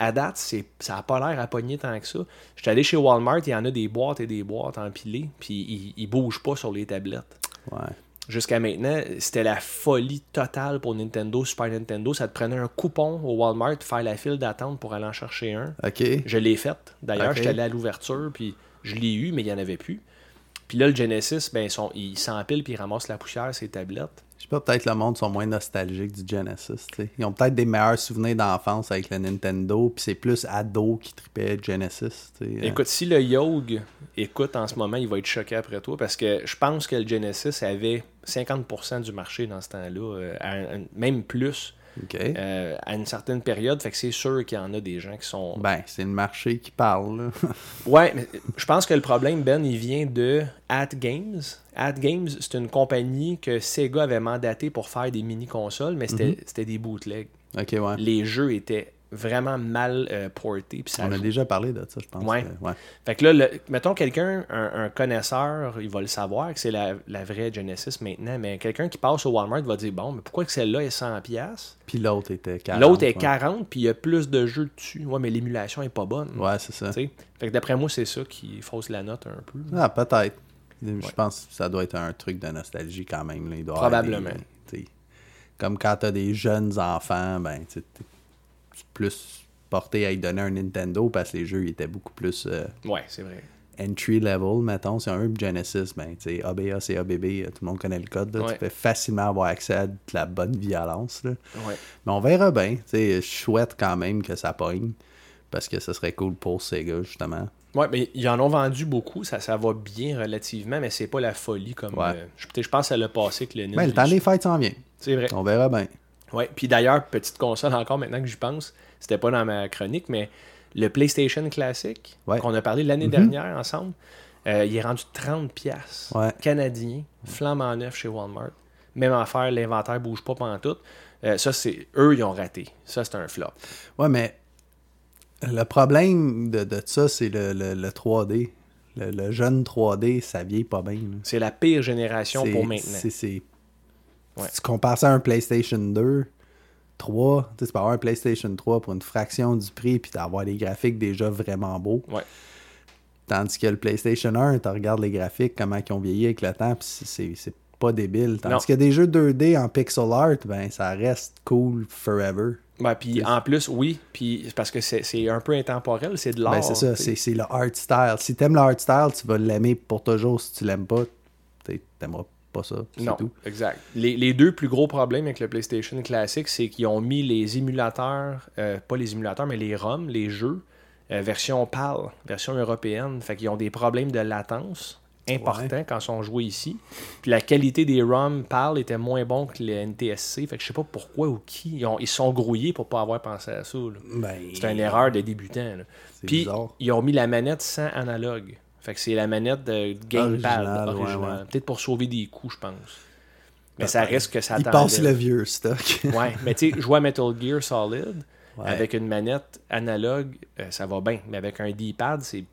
à date, ça n'a pas l'air à pogner tant que ça. J'étais allé chez Walmart, il y en a des boîtes et des boîtes empilées, puis ils, ils bougent pas sur les tablettes Ouais. jusqu'à maintenant, c'était la folie totale pour Nintendo, Super Nintendo. Ça te prenait un coupon au Walmart, faire la file d'attente pour aller en chercher un. OK. Je l'ai fait. D'ailleurs, Ok. j'étais allé à l'ouverture, puis je l'ai eu, mais il n'y en avait plus. Puis là, le Genesis, ben, ils sont- il s'empile puis il ramasse la poussière, ses tablettes. Peut-être le monde sont moins nostalgiques du Genesis. Ils ont peut-être des meilleurs souvenirs d'enfance avec le Nintendo, puis c'est plus ado qui tripait Genesis. sais. Écoute, si le Yog écoute en ce moment, il va être choqué après toi parce que je pense que le Genesis avait 50% du marché dans ce temps-là, euh, même plus Euh, à une certaine période. Fait que c'est sûr qu'il y en a des gens qui sont Ben, c'est le marché qui parle. Ouais, mais je pense que le problème, Ben, il vient de At Games. At Games, c'est une compagnie que Sega avait mandaté pour faire des mini-consoles, mais c'était c'était des bootlegs. Ouais. Les jeux étaient vraiment mal euh, ça On a déjà parlé de ça, je pense. Ouais. que- ouais. Fait que là, le- mettons quelqu'un, un, un connaisseur, il va le savoir que c'est la, la vraie Genesis maintenant, mais quelqu'un qui passe au Walmart va dire Bon, mais pourquoi que celle-là est 100$? Puis l'autre était 40. L'autre est ouais. 40$, puis il y a plus de jeux dessus. Ouais, mais l'émulation est pas bonne. Ouais, c'est ça. Fait que d'après moi, c'est ça qui fausse la note un peu. Ah, peut-être. Je pense que ça doit être un truc de nostalgie quand même. là. Il doit Probablement. comme quand t'as des jeunes enfants, ben, t'es plus porté à y donner un Nintendo parce que les jeux ils étaient beaucoup plus euh, Ouais, c'est vrai. entry level, mettons. Si un Genesis, ben, tu sais, ABA, c'est ABB, euh, tout le monde connaît le code. là. Ouais. Tu peux facilement avoir accès à de la bonne violence. là. Ouais. Mais on verra bien. Tu sais, Je souhaite quand même que ça pogne parce que ce serait cool pour Sega, justement. Ouais, mais ils en ont vendu beaucoup, ça, ça va bien relativement, mais c'est pas la folie comme. Ouais. euh, je, pense à le passé que le. Ben, le temps des fêtes s'en vient. C'est vrai. On verra bien. Ouais. Puis d'ailleurs, petite console encore maintenant que j'y pense, c'était pas dans ma chronique, mais le PlayStation Classic, Ouais. qu'on a parlé l'année Mhm. dernière ensemble, Euh, il est rendu 30$ piastres Ouais. canadien, flambant neuf chez Walmart. Même affaire, l'inventaire bouge pas pendant tout. Euh, ça, c'est eux, ils ont raté. Ça, c'est un flop. Ouais, mais le problème de, de ça, c'est le, le- le 3D. Le, le jeune 3D, ça vieillit pas bien. C'est la pire génération pour maintenant. c'est- Ouais. Si tu compares ça à un PlayStation 2, 3, tu peux avoir un PlayStation 3 pour une fraction du prix puis d'avoir des graphiques déjà vraiment beaux. Ouais. Tandis que le PlayStation 1, tu regardes les graphiques, comment ils ont vieilli avec le temps, puis c'est- pas débile. Tandis Non. que des jeux 2D en pixel art, ben ça reste cool forever. Ben, puis en plus, oui, puis parce que c'est un peu intemporel, c'est de l'art. Ben, c'est ça, c'est le art style. Si t'aimes le art style, tu vas l'aimer pour toujours. Si tu l'aimes pas, t'aimeras pas ça. Non, tout. exact. Les, les deux plus gros problèmes avec le PlayStation classique, c'est qu'ils ont mis les émulateurs, euh, pas les émulateurs, mais les ROM, les jeux, euh, version PAL, version européenne. Fait qu'ils ont des problèmes de latence importants quand ils sont joués ici. Puis la qualité des ROM PAL était moins bon que les NTSC. Fait que je sais pas pourquoi ou qui. Ils, ont- ils se sont grouillés pour pas avoir pensé à ça. Ben, C'est une erreur de débutant. là. C'est Puis bizarre. ils ont mis la manette sans analogue. Fait que c'est la manette de gamepad Original, ouais, originale. ouais. Peut-être pour sauver des coups, je pense. Mais ça risque que ça Il passe le vieux stock. Ouais, mais tu sais, jouer à Metal Gear Solid Ouais. avec une manette analogue, euh, ça va bien. Mais avec un D-pad, c'est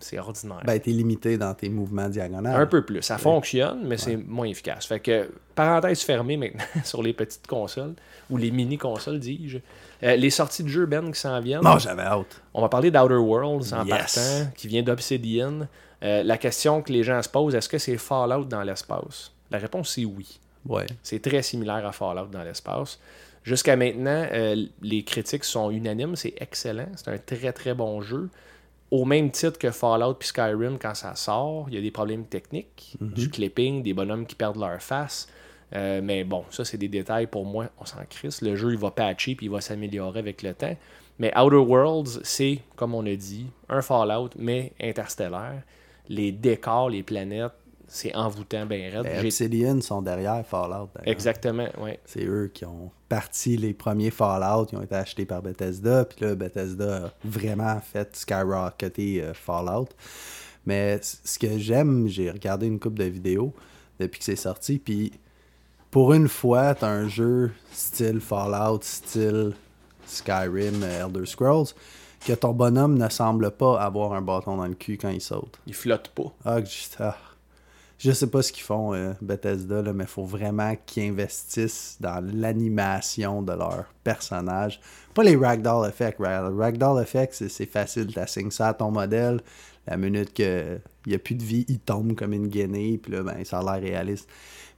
c'est ordinaire. ben, t'es limité dans tes mouvements diagonales. un peu plus. Ça fonctionne, mais c'est moins efficace. Fait que, parenthèse fermée maintenant sur les petites consoles, ou les mini-consoles, dis-je. Euh, les sorties de jeux, Ben, qui s'en viennent. Non, j'avais hâte. On va parler d'Outer Worlds en Yes. partant, qui vient d'Obsidian. Euh, la question que les gens se posent, est-ce que c'est Fallout dans l'espace? La réponse, c'est oui. Ouais. C'est très similaire à Fallout dans l'espace. Jusqu'à maintenant, euh, les critiques sont unanimes, c'est excellent, c'est un très très bon jeu. Au même titre que Fallout puis Skyrim, quand ça sort, il y a des problèmes techniques, du clipping, des bonhommes qui perdent leur face. Euh, mais bon, ça c'est des détails pour moi, on s'en crisse. Le jeu il va patcher puis il va s'améliorer avec le temps. Mais Outer Worlds, c'est, comme on a dit, un Fallout, mais interstellaire. Les décors, les planètes, c'est envoûtant, ben raide. Ben, J'ai- Obsidian sont derrière Fallout. Exactement, ouais. C'est eux qui ont parti les premiers Fallout. Ils ont été achetés par Bethesda. Puis là, Bethesda a vraiment fait skyrocketer euh, Fallout. Mais ce que j'aime, j'ai regardé une couple de vidéos depuis que c'est sorti. Puis pour une fois, t'as un jeu style Fallout, style Skyrim, euh, Elder Scrolls, que ton bonhomme ne semble pas avoir un bâton dans le cul quand il saute. Il flotte pas. Ah, que je, ah. Je sais pas ce qu'ils font, euh, Bethesda, là, mais il faut vraiment qu'ils investissent dans l'animation de leurs personnages. Pas les ragdoll effects. Ra- Ragdoll effects, c'est- facile. Tu ça à ton modèle. La minute qu'il n'y a plus de vie, il tombe comme une guinée. Puis là, ben, ça a l'air réaliste.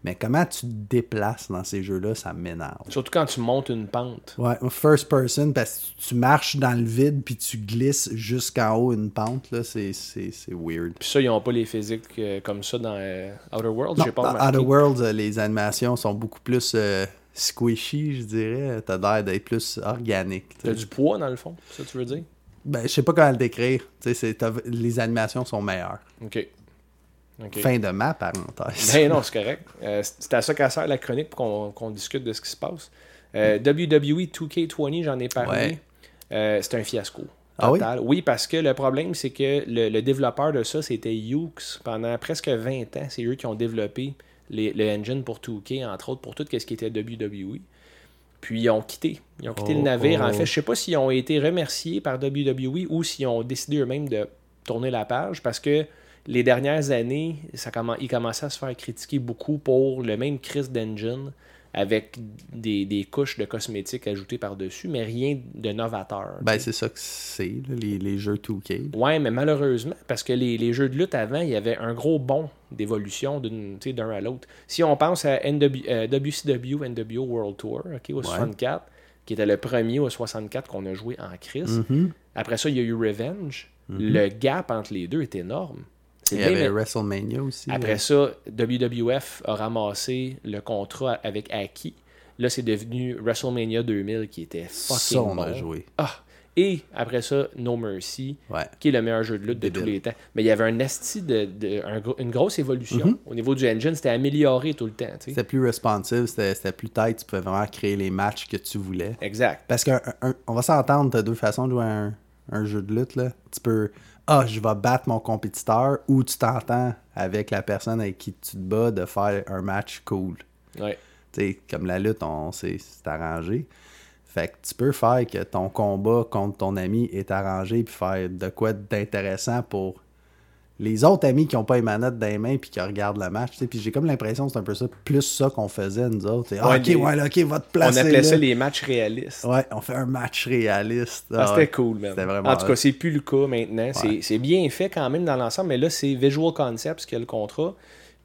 Mais comment tu te déplaces dans ces jeux-là, ça m'énerve. Surtout quand tu montes une pente. Ouais, first person, parce que tu marches dans le vide puis tu glisses jusqu'en haut une pente, là, c'est weird. Puis ça, ils n'ont pas les physiques euh, comme ça dans euh, Outer Worlds. J'ai pas dans remarqué. Outer Worlds, euh, les animations sont beaucoup plus squishy, je dirais. T'as l'air d'être plus organique. T'as du poids dans le fond, ça tu veux dire? Ben, je sais pas comment le décrire. Les animations sont meilleures. Ok. Fin de ma parenthèse. Ben non, c'est correct. Euh, c'est à ça qu'à sert la chronique pour qu'on discute de ce qui se passe. Euh, WWE 2K20, j'en ai parlé. Ouais. Euh, c'est un fiasco. Ah oui? Total. oui? parce que le problème, c'est que le, le développeur de ça, c'était Hughes. Pendant presque 20 ans, c'est eux qui ont développé les- le engine pour 2K, entre autres, pour tout ce qui était WWE. Puis ils ont quitté. Ils ont quitté Oh, le navire. En oh. fait, je sais pas s'ils ont été remerciés par WWE ou s'ils ont décidé eux-mêmes de tourner la page parce que les dernières années, ça commen- ils commençaient à se faire critiquer beaucoup pour le même Chris d'engine avec des, des couches de cosmétiques ajoutées par-dessus, mais rien de novateur. Ben, c'est ça que c'est, les, les jeux 2K. Ouais, mais malheureusement, parce que les, les jeux de lutte avant, il y avait un gros bond d'évolution d'un à l'autre. Si on pense à NW, euh, WCW NWO World Tour, ok, au 64, qui était le premier au 64 qu'on a joué en crise. Mm-hmm. Après ça, il y a eu Revenge. Le gap entre les deux est énorme. Il y avait mais- WrestleMania aussi. après là. ça, WWF a ramassé le contrat avec Aki. Là, c'est devenu WrestleMania 2000 qui était fucking bon. a joué. Ah! Et après ça, No Mercy, Ouais. qui est le meilleur jeu de lutte de Débile. tous les temps. Mais il y avait un esti de, de- un gros- une grosse évolution. Mhm. Au niveau du engine, c'était amélioré tout le temps. tu. C'était plus responsive, c'était plus tight, tu pouvais vraiment créer les matchs que tu voulais. Exact. Parce qu'on va s'entendre, t'as deux façons de jouer à un, un jeu de lutte, là, tu peux. Ah, je vais battre mon compétiteur ou tu t'entends avec la personne avec qui tu te bats de faire un match cool. Ouais. Tu sais, comme la lutte, on s'est c'est arrangé. Fait que tu peux faire que ton combat contre ton ami est arrangé puis faire de quoi d'intéressant pour les autres amis qui ont pas les manettes dans les mains puis qui regardent le match. Puis j'ai comme l'impression que c'est un peu ça, plus ça qu'on faisait nous autres. Ah, Ouais, ok, ouais, là, ok, va te On placer. appelait là. ça les matchs réalistes. Ouais, on fait un match réaliste. Ah, Ah, c'était ouais. cool, man. C'était vraiment En tout cas, c'est plus le cas maintenant. C'est- C'est bien fait quand même dans l'ensemble, mais là, c'est Visual Concepts qui a le contrat.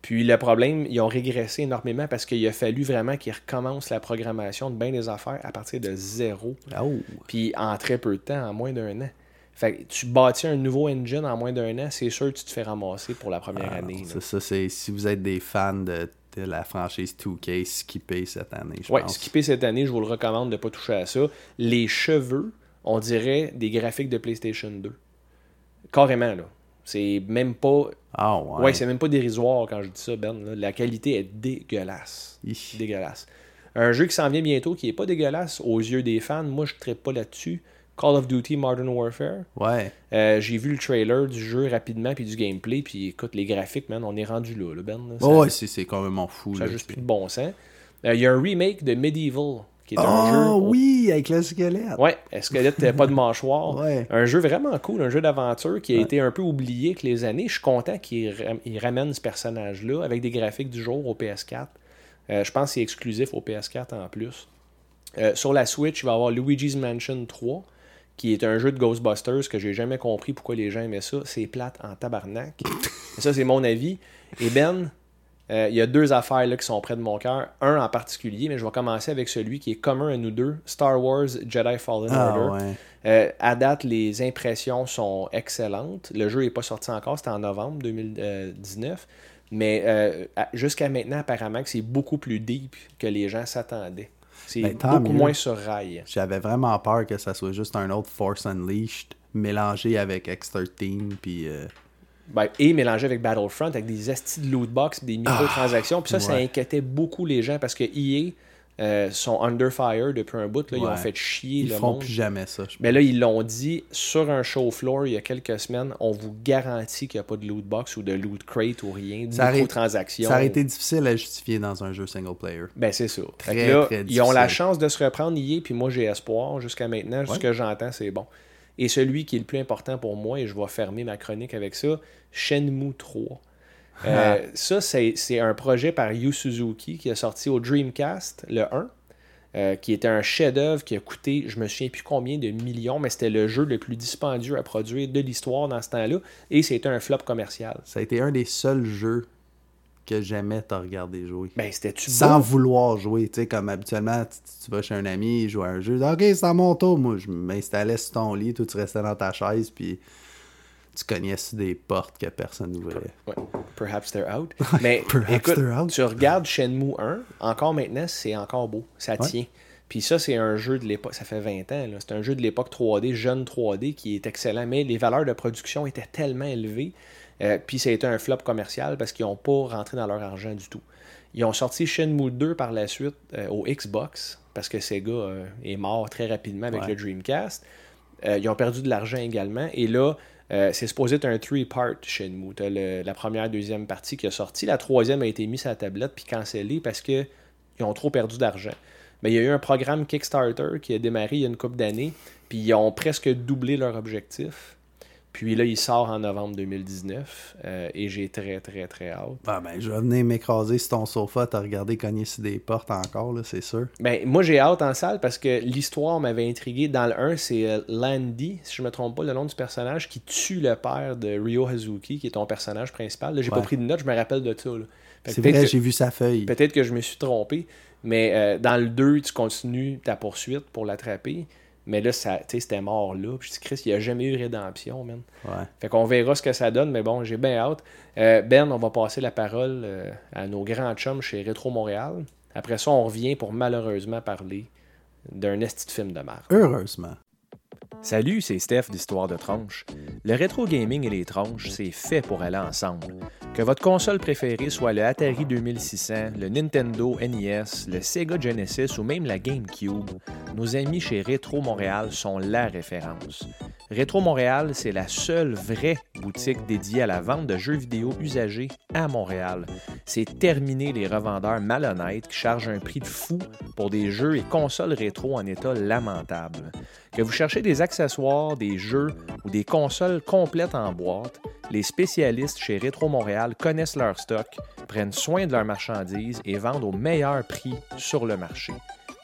Puis le problème, ils ont régressé énormément parce qu'il a fallu vraiment qu'ils recommencent la programmation de bien des affaires à partir de zéro. Oh. Puis en très peu de temps, en moins d'un an. Fait que tu bâtis un nouveau engine en moins d'un an, c'est sûr que tu te fais ramasser pour la première Ah, année. C'est ça, c'est si vous êtes des fans de, de la franchise 2K, skippez cette année, je Ouais, pense. skipper cette année, je vous le recommande de ne pas toucher à ça. Les cheveux, on dirait des graphiques de PlayStation 2. Carrément, là. C'est même pas. Ah ouais. Ouais, c'est même pas dérisoire quand je dis ça, Ben. là. La qualité est dégueulasse. Dégueulasse. Un jeu qui s'en vient bientôt, qui est pas dégueulasse aux yeux des fans, moi je ne pas là-dessus. Call of Duty Modern Warfare. Ouais. Euh, j'ai vu le trailer du jeu rapidement, puis du gameplay, puis écoute, les graphiques, man, on est rendu là, là, Ben. là. Ça- Oh, ouais, c'est c'est complètement fou. ça n'a juste plus de bon sens. Euh, Il y a un remake de Medieval, qui est un Oh jeu. oui, avec le squelette. Ouais, un squelette, euh, pas de mâchoire. Ouais. Un jeu vraiment cool, un jeu d'aventure qui a été un peu oublié avec les années. Je suis content qu'il ra- il ramène ce personnage-là avec des graphiques du jour au PS4. Euh, je pense que c'est exclusif au PS4 en plus. Euh, sur la Switch, il va y avoir Luigi's Mansion 3, qui est un jeu de Ghostbusters que j'ai jamais compris pourquoi les gens aimaient ça. C'est plate en tabarnak. Mais ça, c'est mon avis. Et Ben, euh, il y a deux affaires là, qui sont près de mon cœur. Un en particulier, mais je vais commencer avec celui qui est commun à nous deux Star Wars Jedi Fallen Ah Order. ouais. Euh, à date, les impressions sont excellentes. Le jeu n'est pas sorti encore, c'était en novembre 2019. Mais euh, à- jusqu'à maintenant, apparemment, c'est beaucoup plus deep que les gens s'attendaient. C'est Ben, beaucoup mieux. moins sur rail. J'avais vraiment peur que ça soit juste un autre Force Unleashed mélangé avec X13 puis euh, Ben, et mélangé avec Battlefront, avec des astis de loot box, des microtransactions. Puis ça, ça ouais. inquiétait beaucoup les gens parce que EA euh, sont under fire depuis un bout. Là, Ils ont fait chier ils le font monde. plus jamais ça. Mais là, ils l'ont dit sur un show floor il y a quelques semaines. On vous garantit qu'il n'y a pas de loot box ou de loot crate ou rien, de Ça aurait- microtransactions. Ça aurait été difficile à justifier dans un jeu single player. Ben, c'est que Très, là, très ils ont la chance de se reprendre hier, puis moi, j'ai espoir. Jusqu'à maintenant, ce que j'entends, c'est bon. Et celui qui est le plus important pour moi, et je vais fermer ma chronique avec ça, Shenmue 3. Euh, ça, c'est un projet par Yu Suzuki qui est sorti au Dreamcast, le 1, euh, qui était un chef-d'œuvre qui a coûté, je me souviens plus combien de millions, mais c'était le jeu le plus dispendieux à produire de l'histoire dans ce temps-là, et c'était un flop commercial. Ça a été un des seuls jeux que j'aimais te regarder jouer. Ben, c'était-tu Sans beau? vouloir jouer, tu sais, comme habituellement, tu, tu vas chez un ami, il joue à un jeu, ok, c'est à mon tour, moi, je m'installais sur ton lit, toi tu restais dans ta chaise, puis tu cognais sur des portes que personne n'ouvrait? Ouais. Perhaps they're out. Mais Perhaps écoute, they're out. tu regardes Shenmue 1, encore maintenant, c'est encore beau. Ça Ouais. tient. Puis ça, c'est un jeu de l'époque, ça fait 20 ans, là. c'est un jeu de l'époque 3D, jeune 3D, qui est excellent, mais les valeurs de production étaient tellement élevées, euh, puis ça a été un flop commercial parce qu'ils n'ont pas rentré dans leur argent du tout. Ils ont sorti Shenmue 2 par la suite euh, au Xbox, parce que Sega euh, est mort très rapidement avec Ouais. le Dreamcast. Euh, ils ont perdu de l'argent également. Et là, euh, c'est supposé être un three-part. T'as le- la première, deuxième partie qui a sorti. La troisième a été mise à la tablette puis cancellée parce qu'ils ont trop perdu d'argent. Mais il y a eu un programme Kickstarter qui a démarré il y a une couple d'années. Puis ils ont presque doublé leur objectif. Puis là, il sort en novembre 2019. euh, et j'ai très, très, très hâte. Ah ben, je vais venir m'écraser sur ton sofa, t'as regardé cogner sur des portes encore, là, c'est sûr. Ben, moi, j'ai hâte en salle parce que l'histoire m'avait intrigué. Dans le 1, c'est euh, Landy, si je me trompe pas, le nom du personnage, qui tue le père de Ryo Hazuki, qui est ton personnage principal. Là, j'ai pas pris de note, je me rappelle de ça. C'est vrai, que- j'ai vu sa feuille. Peut-être que je me suis trompé, mais euh, dans le 2, tu continues ta poursuite pour l'attraper. Mais là, c'était mort là. Puis je dis, Chris, il n'y a jamais eu rédemption, man. Ouais. Fait qu'on verra ce que ça donne, mais bon, j'ai bien hâte. Euh, ben, on va passer la parole euh, à nos grands chums chez Rétro Montréal. Après ça, on revient pour malheureusement parler d'un esti de film de marque. Heureusement. Salut, c'est Steph d'Histoire de Tronche. Le rétro gaming et les tronches, c'est fait pour aller ensemble. Que votre console préférée soit le Atari 2600, le Nintendo NES, le Sega Genesis ou même la GameCube, nos amis chez Rétro Montréal sont la référence. Rétro Montréal, c'est la seule vraie boutique dédiée à la vente de jeux vidéo usagés à Montréal. C'est terminé les revendeurs malhonnêtes qui chargent un prix de fou pour des jeux et consoles rétro en état lamentable. Que vous cherchez des accessoires, des jeux ou des consoles complètes en boîte, les spécialistes chez Rétro Montréal connaissent leur stock, prennent soin de leurs marchandises et vendent au meilleur prix sur le marché.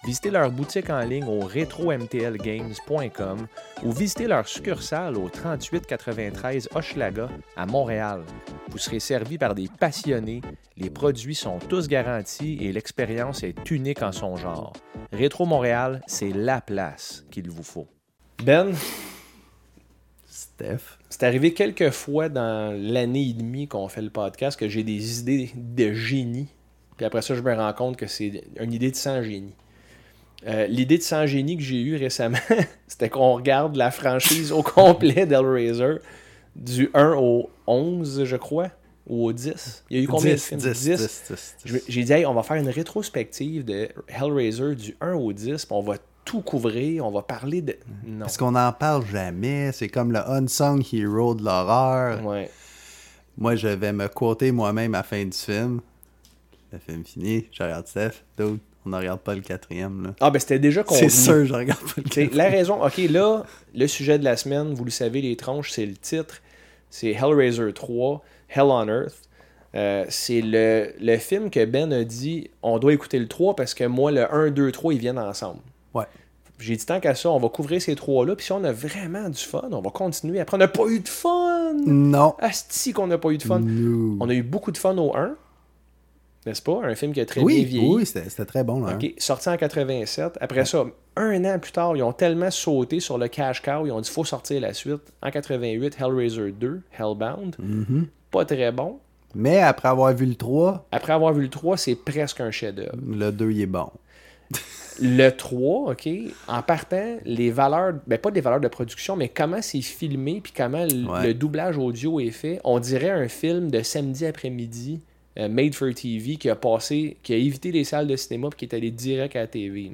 Visitez leur boutique en ligne au retromtlgames.com ou visitez leur succursale au 3893 Hochelaga à Montréal. Vous serez servi par des passionnés, les produits sont tous garantis et l'expérience est unique en son genre. Rétro Montréal, c'est la place qu'il vous faut. Ben, Steph? c'est arrivé quelques fois dans l'année et demie qu'on fait le podcast que j'ai des idées de génie. Puis après ça, je me rends compte que c'est une idée de sans génie. Euh, L'idée de sans génie que j'ai eue récemment, c'était qu'on regarde la franchise au complet d'Hellraiser, du 1 au 11, je crois, ou au 10. Il y a eu combien 10, de films? 10, 10, 10, Je- J'ai dit, hey, on va faire une rétrospective de Hellraiser du 1 au 10, puis on va tout couvrir, on va parler de. Non. Parce qu'on n'en parle jamais. C'est comme le unsung hero de l'horreur. Ouais. Moi, je vais me quoter moi-même à la fin du film. Le film fini, je regarde Steph. Dude, on ne regarde pas le quatrième. Là. Ah, ben c'était déjà convenu. C'est sûr, je regarde pas le quatrième. la raison, ok, là, le sujet de la semaine, vous le savez, les tranches, c'est le titre. C'est Hellraiser 3, Hell on Earth. Euh, c'est le, le film que Ben a dit on doit écouter le 3 parce que moi, le 1, 2, 3, ils viennent ensemble. Ouais. J'ai dit tant qu'à ça, on va couvrir ces trois-là, puis si on a vraiment du fun, on va continuer. Après, on n'a pas eu de fun! Non. Asti qu'on n'a pas eu de fun. No. On a eu beaucoup de fun au 1, n'est-ce pas? Un film qui a très Oui, bien vieilli. oui, c'était très bon. Là, hein. Sorti en 87. Après ça, un an plus tard, ils ont tellement sauté sur le cash cow, ils ont dit faut sortir la suite. En 88, Hellraiser 2, Hellbound. Mm-hmm. Pas très bon. Mais après avoir vu le 3, Après avoir vu le 3, c'est presque un chef-d'œuvre. le 2, il est bon. Le 3, OK, en partant, les valeurs, ben pas des valeurs de production, mais comment c'est filmé, puis comment Ouais. le doublage audio est fait, on dirait un film de samedi après-midi, euh, made for TV, qui a passé, qui a évité les salles de cinéma, puis qui est allé direct à la TV.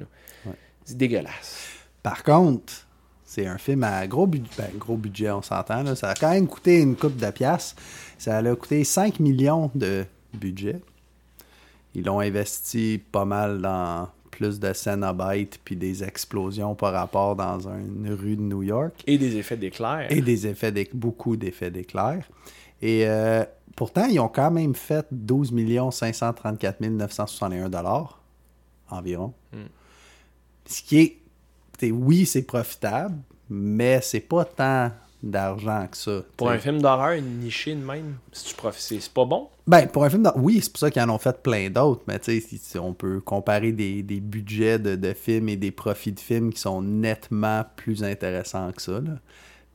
C'est dégueulasse. Par contre, c'est un film à gros, ben, gros budget, on s'entend. Ça a quand même coûté une coupe de piastres. Ça a coûté 5 millions de budget. Ils l'ont investi pas mal dans plus de Cenobites puis des explosions par rapport dans une rue de New York. Et des effets d'éclair. Et des effets beaucoup d'effets d'éclair. Et euh, pourtant, ils ont quand même fait 12 534 961 dollars environ. Hmm. Ce qui est, oui, c'est profitable, mais c'est pas tant d'argent que ça. Pour t'sais. un film d'horreur niché de même, si tu profites, c'est pas bon? Ben, pour un film d'hor- Oui, c'est pour ça qu'ils en ont fait plein d'autres, mais tu sais, on peut comparer des, des budgets de, de films et des profits de films qui sont nettement plus intéressants que ça. là.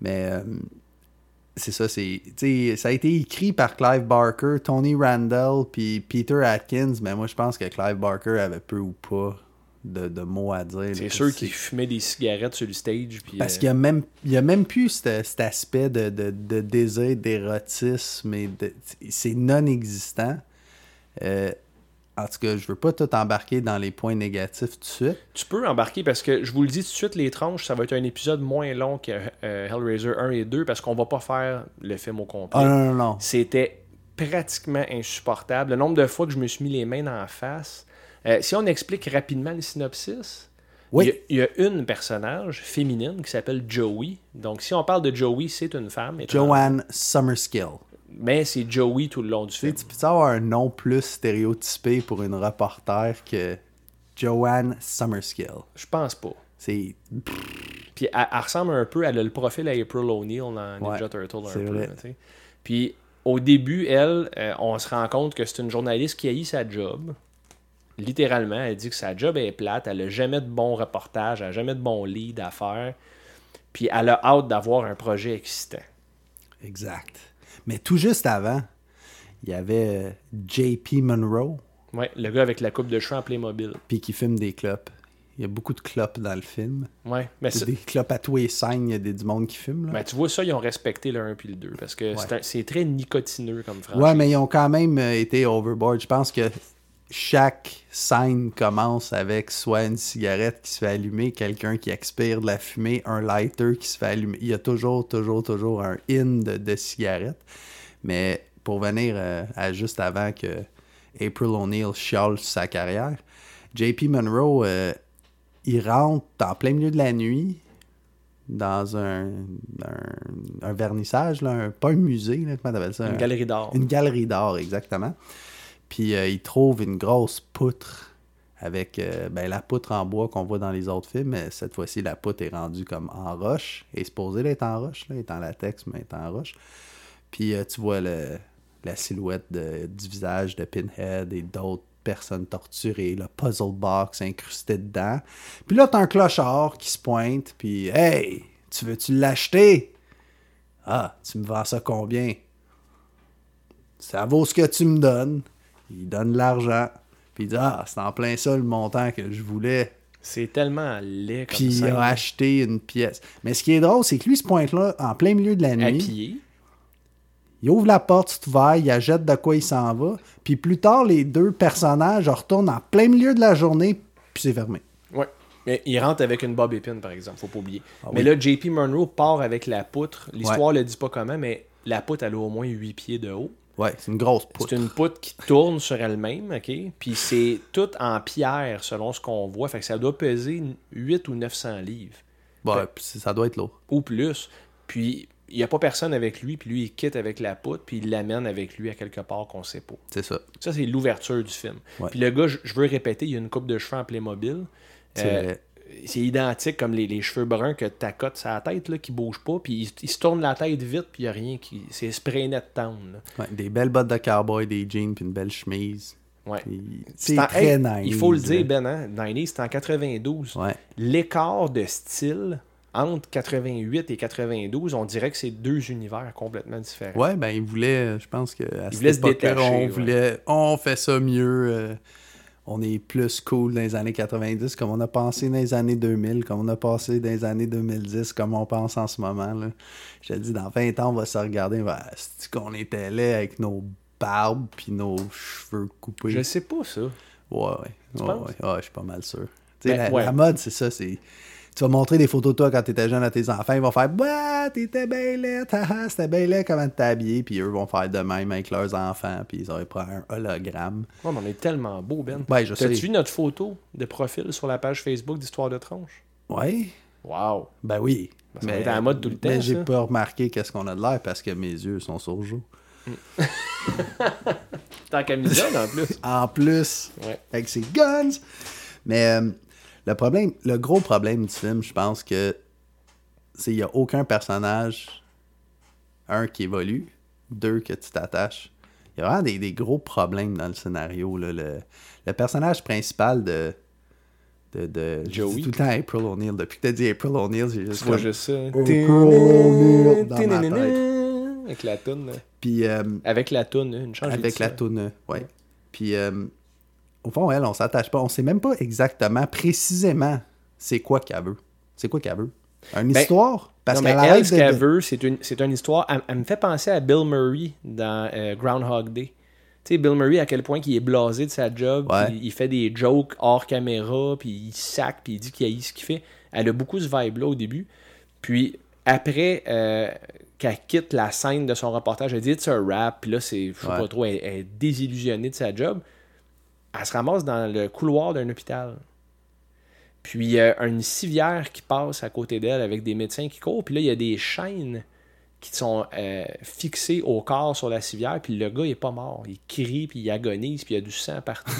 Mais euh, c'est ça, c'est. tu sais, Ça a été écrit par Clive Barker, Tony Randall, puis Peter Atkins, mais moi je pense que Clive Barker avait peu ou pas de, de mots à dire. C'est là. ceux qui fumaient des cigarettes sur le stage. Puis, Parce euh, qu'il n'y a, même- il a même plus cet, cet aspect de, de, de désir, d'érotisme, et de- c'est non existant. Euh, en tout cas, je veux pas tout embarquer dans les points négatifs tout de suite. Tu peux embarquer parce que je vous le dis tout de suite, les tranches, ça va être un épisode moins long que euh, Hellraiser 1 et 2 parce qu'on va pas faire le film au complet. Ah non, non, non. C'était pratiquement insupportable. Le nombre de fois que je me suis mis les mains dans la face. Euh, si on explique rapidement le synopsis, Oui. il, y a, il y a une personnage féminine qui s'appelle Joey. Donc, si on parle de Joey, c'est une femme. Joanne Summerskill. Mais c'est Joey tout le long du film. tu peux avoir un nom plus stéréotypé pour une reporter que Joanne Summerskill. Je pense pas. C'est. Puis elle, elle ressemble un peu, elle a le profil à April O'Neil dans Ninja Ouais, Turtle un peu. là. Puis au début, elle, euh, on se rend compte que c'est une journaliste qui haït sa job. Littéralement, elle dit que sa job est plate, elle a jamais de bons reportages, elle a jamais de bons leads à faire. Puis elle a hâte d'avoir un projet excitant. Exact. Mais tout juste avant, il y avait euh, JP Monroe, Ouais, le gars avec la coupe de cheveux en Playmobil. puis qui fume des clopes. Il y a beaucoup de clopes dans le film. Ouais, mais C'est des clopes à tous les scènes, il y a des, du monde qui fume. Là. ben, tu vois ça, ils ont respecté le 1 puis le 2 parce que c'est un- c'est très nicotineux comme franchise. ouais, mais ils ont quand même euh, été overboard. Je pense que chaque scène commence avec soit une cigarette qui se fait allumer, quelqu'un qui expire de la fumée, un lighter qui se fait allumer. Il y a toujours, toujours, toujours un in de, de cigarette. Mais pour venir euh, à juste avant que April O'Neil chiale sa carrière, JP Monroe, euh, il rentre en plein milieu de la nuit dans un, un, un vernissage, là, un- pas un musée, là, comment t'appelles ça? Une Un- galerie d'art. une galerie d'art, exactement. Puis euh, il trouve une grosse poutre avec euh, ben, la poutre en bois qu'on voit dans les autres films, mais cette fois-ci, la poutre est rendue comme en roche. Est supposée d'être en roche, là, elle est en latex, mais elle est en roche. Puis euh, tu vois la silhouette du visage de Pinhead et d'autres personnes torturées, le puzzle box incrusté dedans. Puis là, t'as un clochard qui se pointe, puis « Hey, tu veux-tu l'acheter? »« Ah, tu me vends ça combien? » ça vaut ce que tu me donnes. Il donne de l'argent. Puis il dit Ah, c'est en plein ça le montant que je voulais. C'est tellement laid comme Puis il a acheté une pièce. Mais ce qui est drôle, c'est que lui, ce point-là, en plein milieu de la À nuit, pied. il ouvre la porte, c'est ouvert, il jette de quoi il s'en va. Puis plus tard, les deux personnages retournent en plein milieu de la journée, puis c'est fermé. Ouais. Mais il rentre avec une Bob Epine, par exemple, faut pas oublier. Ah mais oui. là, JP Monroe part avec la poutre. L'histoire le dit pas comment, mais la poutre, elle a au moins 8 pieds de haut. Ouais, c'est une grosse poutre. C'est une poutre qui tourne sur elle-même, OK? Puis c'est tout en pierre, selon ce qu'on voit. Fait que ça doit peser 8 ou 900 livres. Ouais, puis c'est- ça doit être lourd. Ou plus. Puis il n'y a pas personne avec lui, puis lui, il quitte avec la poutre, puis il l'amène avec lui à quelque part qu'on sait pas. C'est ça. Ça, c'est l'ouverture du film. Ouais. Puis le gars, je, veux répéter, il y a une coupe de cheveux en Playmobil. C'est Euh, vrai. C'est identique comme les, les cheveux bruns que t'accotes la tête, là, qui bougent pas, puis il, il se tourne la tête vite, puis il n'y a rien qui. C'est spray net town. Ouais, des belles bottes de cowboy, des jeans, puis une belle chemise. Ouais. C'est très hey, nice. Il faut le dire, Ben, hein? 90, c'était en 92. Ouais. L'écart de style entre 88 et 92, on dirait que c'est deux univers complètement différents. Ouais, ben il voulait, je pense que à cette se époque-là, détacher, on ouais. voulait, on fait ça mieux, euh, on est plus cool dans les années 90, comme on a pensé dans les années 2000, comme on a passé dans les années 2010, comme on pense en ce moment. Là. Je te dis, dans 20 ans, on va se regarder, on va, c'est qu'on était là avec nos barbes puis nos cheveux coupés? Je sais pas ça. Ouais, ouais. Ouais. Ouais, je suis pas mal sûr. Ben, la, ouais. la mode, c'est ça, c'est. Tu vas montrer des photos de toi quand t'étais jeune à tes enfants, ils vont faire Bah, t'étais bien laid, c'était bien laid comment t'es habillé, puis eux vont faire de même avec leurs enfants, puis ils auraient pris un hologramme. Ouais, mais on est tellement beau, Ben. Ouais, je sais. T'as-tu vu notre photo de profil sur la page Facebook d'Histoire de Tronche? Ouais, Wow! ben oui. Ben, va être à la mode tout le temps, Mais j'ai pas remarqué qu'est-ce qu'on a de l'air parce que mes yeux sont surjoués. T'es en camisole en plus. En plus, Ouais. avec ses guns. Mais euh, le problème, le gros problème du film, je pense que c'est qu'il n'y a aucun personnage, un, qui évolue, deux, que tu t'attaches. Il y a vraiment des, des gros problèmes dans le scénario. là. Le, le personnage principal de. de, de je Joey. dis tout le temps April O'Neil. Depuis que tu as dit April O'Neil, j'ai juste. Tu vois comme- juste ça. April O'Neil dans ma tête. Avec la toune. Puis. euh, Avec la toune, une chance. j'ai avec la toune, ouais. Puis, euh, au fond, elle, on s'attache pas. On sait même pas exactement, précisément, c'est quoi qu'elle veut. C'est quoi qu'elle veut? Une Ben, histoire? Parce non, mais qu'elle elle, arrête ce qu'elle de- veut, c'est une, histoire. Elle, elle me fait penser à Bill Murray dans euh, Groundhog Day. Tu sais, Bill Murray, à quel point il est blasé de sa job, Ouais. il fait des jokes hors caméra, puis il sac, puis il dit qu'il haït ce qu'il fait. Elle a beaucoup ce vibe-là au début. Puis après euh, qu'elle quitte la scène de son reportage, elle dit c'est un rap, puis là, c'est, je sais Ouais. pas trop, elle, elle est désillusionnée de sa job. Elle se ramasse dans le couloir d'un hôpital. Puis il y a une civière qui passe à côté d'elle avec des médecins qui courent. Puis là, il y a des chaînes qui sont euh, fixées au corps sur la civière. Puis le gars, il est pas mort. Il crie, puis il agonise, puis il y a du sang partout.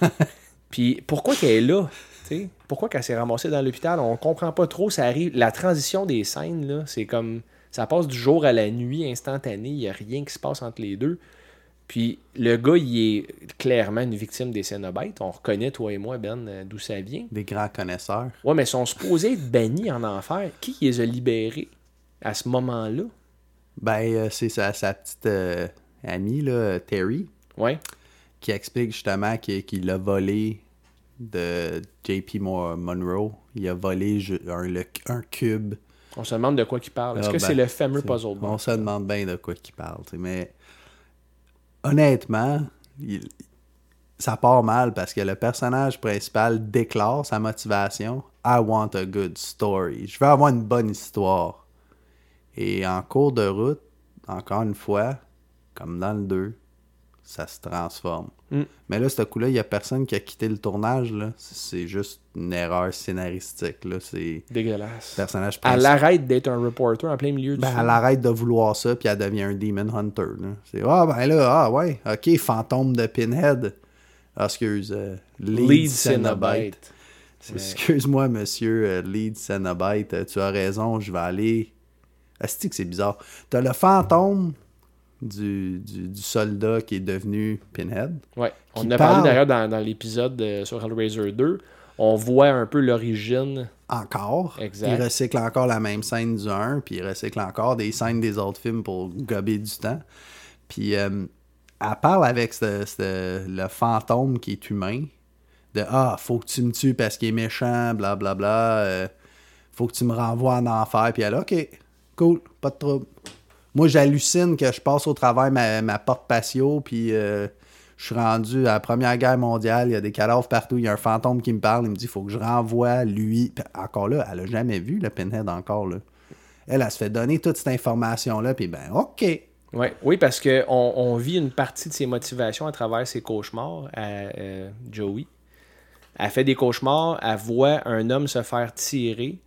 puis pourquoi qu'elle est là? tu sais? Pourquoi qu'elle s'est ramassée dans l'hôpital? On comprend pas trop. Ça arrive. La transition des scènes, là, c'est comme. Ça passe du jour à la nuit instantané. Il n'y a rien qui se passe entre les deux. Puis le gars, il est clairement une victime des Cénobites. On reconnaît, toi et moi, Ben, euh, d'où ça vient. Des grands connaisseurs. Ouais, mais ils sont supposés être bannis en enfer. Qui les a libérés à ce moment-là? Ben, euh, c'est sa, sa petite euh, amie, là, Terry, Ouais. qui explique justement qu'il a volé de JP Mo- Monroe. Il a volé un, le- un cube. On se demande de quoi il parle. Est-ce Ah, que ben, c'est le fameux puzzle On se demande bien de quoi qu'il parle. tu sais, Mais honnêtement, ça part mal parce que le personnage principal déclare sa motivation I want a good story. Je veux avoir une bonne histoire. Et en cours de route, encore une fois, comme dans le 2, ça se transforme. Mm. Mais là, ce coup-là, il n'y a personne qui a quitté le tournage. là. C'est juste une erreur scénaristique. Là. C'est Dégueulasse. personnage Elle principal. arrête d'être un reporter en plein milieu du Ben, film. elle arrête de vouloir ça, puis elle devient un Demon Hunter. C'est Ah, ben là, ah, ouais, ok, fantôme de Pinhead. Ah, excuse, euh, Lead, Lead Cenobite. Ouais. Excuse-moi, monsieur euh, Lead Cenobite, euh, tu as raison, je vais aller. Asti que c'est bizarre? T'as le fantôme du, du, du soldat qui est devenu Pinhead. Ouais. On a parlé d'ailleurs dans, dans l'épisode sur Hellraiser 2. On voit un peu l'origine. Encore. Exact. Il recycle encore la même scène du 1, puis il recycle encore des scènes des autres films pour gober du temps. Puis euh, elle parle avec le fantôme qui est humain. De Ah, faut que tu me tues parce qu'il est méchant, blablabla. Bla, euh, faut que tu me renvoies en enfer. Puis elle, OK, cool, pas de trouble. Moi, j'hallucine que je passe au travers ma, ma porte patio, puis euh, je suis rendu à la Première Guerre mondiale, il y a des cadavres partout, il y a un fantôme qui me parle, il me dit faut que je renvoie lui. Encore là, elle a jamais vu le Pinhead encore là. Elle, elle se fait donner toute cette information-là, puis ben, OK. Ouais. Oui, parce qu'on on vit une partie de ses motivations à travers ses cauchemars euh, Joey. Elle fait des cauchemars, elle voit un homme se faire tirer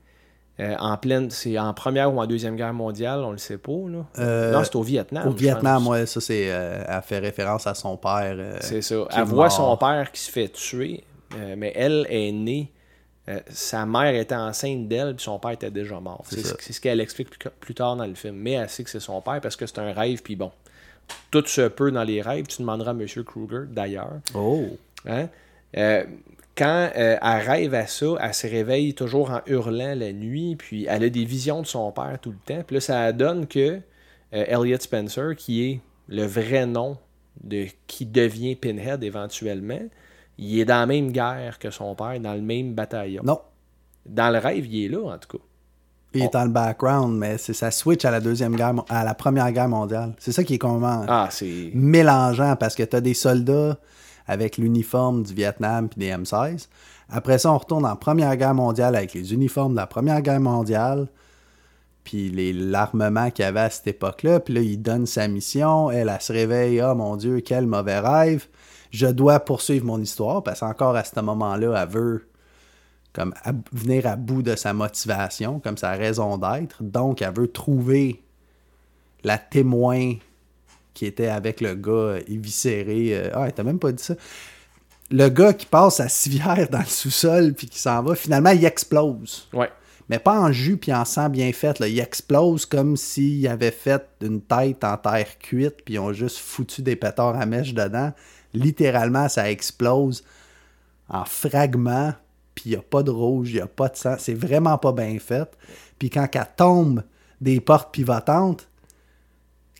euh, en pleine. C'est en première ou en deuxième guerre mondiale, on le sait pas. Là. Euh, non, c'est au Vietnam. Au Vietnam, ouais, ça, c'est. euh, elle fait référence à son père. euh, C'est ça. Elle voit mort. son père qui se fait tuer, mais elle est née. sa mère était enceinte d'elle, puis son père était déjà mort. C'est C'est ce, qu'elle explique plus, plus tard dans le film. Mais elle sait que c'est son père parce que c'est un rêve, puis bon. Tout se peut dans les rêves. Tu demanderas à M. Kruger, d'ailleurs. Oh. Hein? Quand euh, elle rêve à ça, elle se réveille toujours en hurlant la nuit, puis elle a des visions de son père tout le temps. Puis là, ça donne que euh, Elliot Spencer, qui est le vrai nom de qui devient Pinhead éventuellement, il est dans la même guerre que son père, dans le même bataillon. Non. Dans le rêve, il est là, en tout cas. Il est dans le background, mais c'est ça switch à la deuxième guerre, à la première guerre mondiale. C'est ça qui est comment Ah, mélangeant parce que t'as des soldats avec l'uniforme du Vietnam puis des M16. Après ça, on retourne en Première Guerre mondiale avec les uniformes de la Première Guerre mondiale, puis l'armement qu'il y avait à cette époque-là. Puis là, il donne sa mission. Elle, se réveille. Ah, mon Dieu, quel mauvais rêve. Je dois poursuivre mon histoire parce qu'encore à ce moment-là, elle veut comme venir à bout de sa motivation, comme sa raison d'être. Donc, elle veut trouver la témoin qui était avec le gars euh, éviscéré. euh, Ah, t'as même pas dit ça. Le gars qui passe sa civière dans le sous-sol puis qui s'en va, finalement, il explose. Ouais. Mais pas en jus puis en sang bien fait. Là. Il explose comme s'il avait fait une tête en terre cuite puis ils ont juste foutu des pétards à mèche dedans. Littéralement, ça explose en fragments puis il n'y a pas de rouge, il n'y a pas de sang. C'est vraiment pas bien fait. Puis quand elle tombe des portes pivotantes,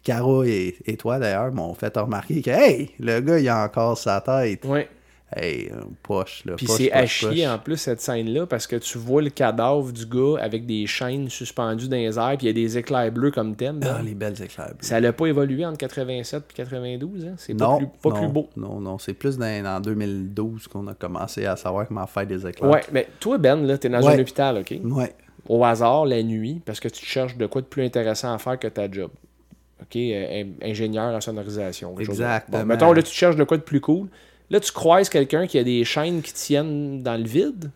Caro et, et toi d'ailleurs m'ont fait remarquer que hey, le gars il a encore sa tête. Ouais. Hey, poche là. Puis c'est à chier en plus cette scène-là parce que tu vois le cadavre du gars avec des chaînes suspendues dans les airs puis il y a des éclairs bleus comme thème. Ah, les belles éclairs. bleus. Ça n'a pas évolué entre 87 et 92, hein? C'est pas, plus, pas non, plus beau. Non, non, c'est plus dans, en 2012 qu'on a commencé à savoir comment faire des éclairs. Ouais, mais toi, Ben, là, t'es dans Ouais. un hôpital, OK? Ouais. Au hasard, la nuit, parce que tu cherches de quoi de plus intéressant à faire que ta job. OK? euh, in- ingénieur en sonorisation. Exactement. Bon, mettons, là, tu cherches de quoi de plus cool. Là, tu croises quelqu'un qui a des chaînes qui tiennent dans le vide,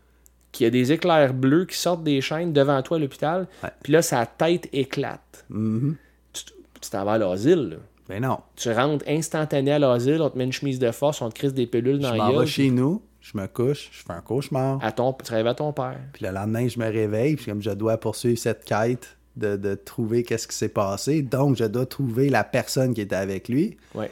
qui a des éclairs bleus qui sortent des chaînes devant toi à l'hôpital, Ouais. puis là, sa tête éclate. Mhm. Tu tu t'en vas à l'asile, là. Ben non. Tu rentres instantané à l'asile, on te met une chemise de force, on te crisse des pilules dans Je la m'en vais gueule. chez nous, je me couche, je fais un cauchemar. À ton, tu rêves à ton père. Puis le lendemain, je me réveille, puis comme je dois poursuivre cette quête de, de trouver qu'est-ce qui s'est passé, donc je dois trouver la personne qui était avec lui. Ouais.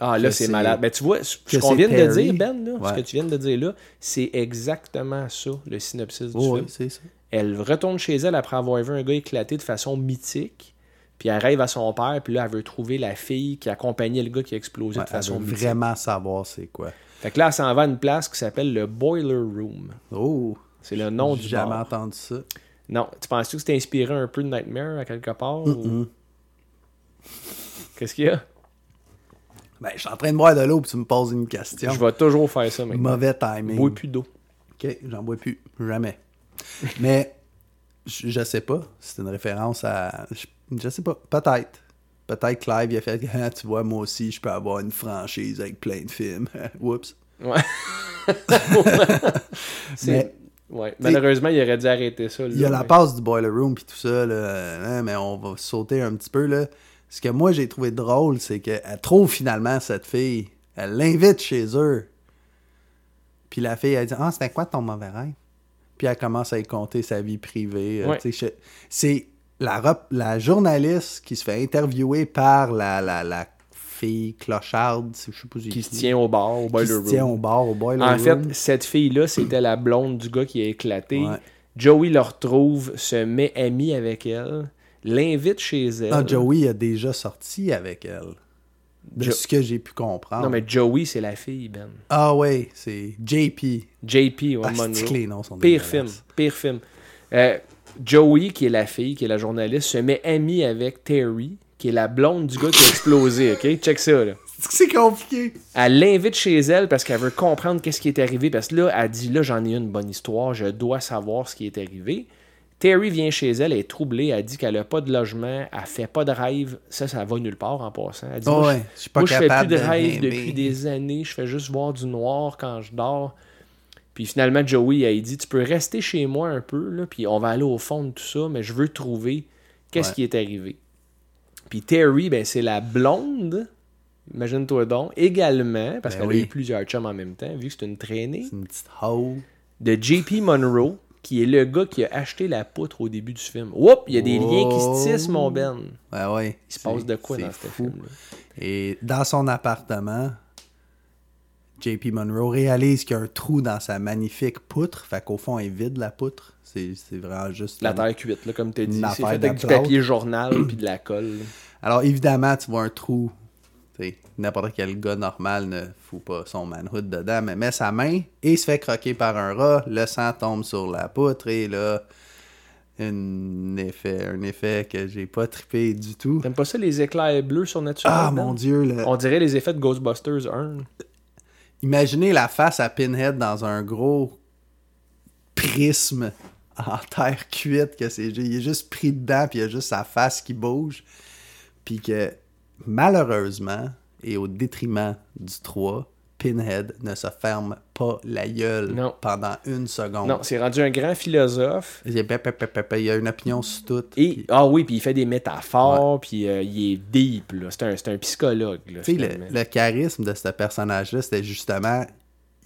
Ah, là, c'est malade. Mais tu vois, ce qu'on vient de dire, Ben, là, ce que tu viens de dire là, c'est exactement ça, le synopsis du Oh, oui, film. c'est ça. Elle retourne chez elle après avoir vu un gars éclater de façon mythique, puis elle rêve à son père, puis là, elle veut trouver la fille qui accompagnait le gars qui a explosé Ouais, de elle façon veut mythique. vraiment savoir c'est quoi. Fait que là, elle s'en va à une place qui s'appelle le Boiler Room. Oh, C'est le nom j'ai du jamais bar. entendu ça. Non, tu penses-tu que c'était inspiré un peu de Nightmare à quelque part? ou- Qu'est-ce qu'il y a? Ben, je suis en train de boire de l'eau puis tu me poses une question. Je vais toujours faire ça maintenant. Mauvais timing. Bois plus d'eau. Ok, j'en bois plus. Jamais. Mais, je, je sais pas. C'est une référence à. Je, je sais pas. Peut-être. Peut-être Clive, il a fait Ah, Tu vois, moi aussi, je peux avoir une franchise avec plein de films. Oups. Ouais. C'est- Mais- ouais. Malheureusement, il aurait dû arrêter ça. Il y a la passe du Boiler Room puis tout ça, là, hein, mais on va sauter un petit peu. Là. Ce que moi j'ai trouvé drôle, c'est qu'elle trouve finalement cette fille. Elle l'invite chez eux. Puis la fille, elle dit Ah, c'était quoi ton mauvais rêve? Puis elle commence à y compter sa vie privée. euh, Ouais. C'est la, la journaliste qui se fait interviewer par la, la, la fille clocharde, je sais pas si- Qui se tient au bar, au qui boiler se room. tient au bar, au Boiler En Room. fait, cette fille-là, c'était la blonde du gars qui a éclaté. Ouais. Joey le retrouve, se met ami avec elle, l'invite chez elle. Non, Joey a déjà sorti avec elle. De Jo- ce que j'ai pu comprendre. Non, mais Joey, c'est la fille, Ben. Ah ouais, c'est JP. JP, ouais, Ah, Monroe. les noms sont Pire film, pire film. Euh, Joey, qui est la fille, qui est la journaliste, se met ami avec Terry, qui est la blonde du gars qui a explosé, ok? Check ça, là. C'est compliqué. Elle l'invite chez elle parce qu'elle veut comprendre qu'est-ce qui est arrivé. Parce que là, elle dit là, j'en ai une bonne histoire, je dois savoir ce qui est arrivé. Terry vient chez elle, elle est troublée, elle dit qu'elle a pas de logement, elle fait pas de rêve. Ça, ça va nulle part en passant. Elle dit Oh moi, ouais, je suis pas moi, je fais plus de de rêve depuis des années, je fais juste voir du noir quand je dors. Puis finalement, Joey, elle dit Tu peux rester chez moi un peu, là, puis on va aller au fond de tout ça, mais je veux trouver qu'est-ce Ouais. qui est arrivé. Puis Terry, ben, c'est la blonde, imagine-toi donc, également, parce Ben qu'on oui. a eu plusieurs chums en même temps, vu que c'est une traînée, C'est une petite hoe. de JP Monroe, qui est le gars qui a acheté la poutre au début du film. Oups, il y a des liens qui se tissent, mon Ben. Ouais, ouais. Il se passe de quoi dans ce film-là? Et dans son appartement, JP Monroe réalise qu'il y a un trou dans sa magnifique poutre. Fait qu'au fond, il vide la poutre. C'est vraiment juste. La terre cuite, là, comme tu as dit. C'est fait avec du papier journal puis de la colle. Alors évidemment, tu vois un trou. Tu sais, N'importe quel gars normal ne fout pas son manhood dedans, mais met sa main et se fait croquer par un rat. Le sang tombe sur la poutre et là, un effet, un effet que j'ai pas trippé du tout. T'aimes pas ça, les éclairs bleus surnaturels? Ah mon dieu, le- On dirait les effets de Ghostbusters 1. Imaginez la face à Pinhead dans un gros prisme en terre cuite que c'est il est juste pris dedans puis il y a juste sa face qui bouge puis que malheureusement et au détriment du 3 Pinhead ne se ferme pas la gueule Non. pendant une seconde. Non, c'est rendu un grand philosophe. Il a, il une opinion sur tout. Et, puis- ah oui, puis il fait des métaphores, puis euh, il est deep. C'est un, psychologue, là, le, le charisme de ce personnage-là, c'était justement,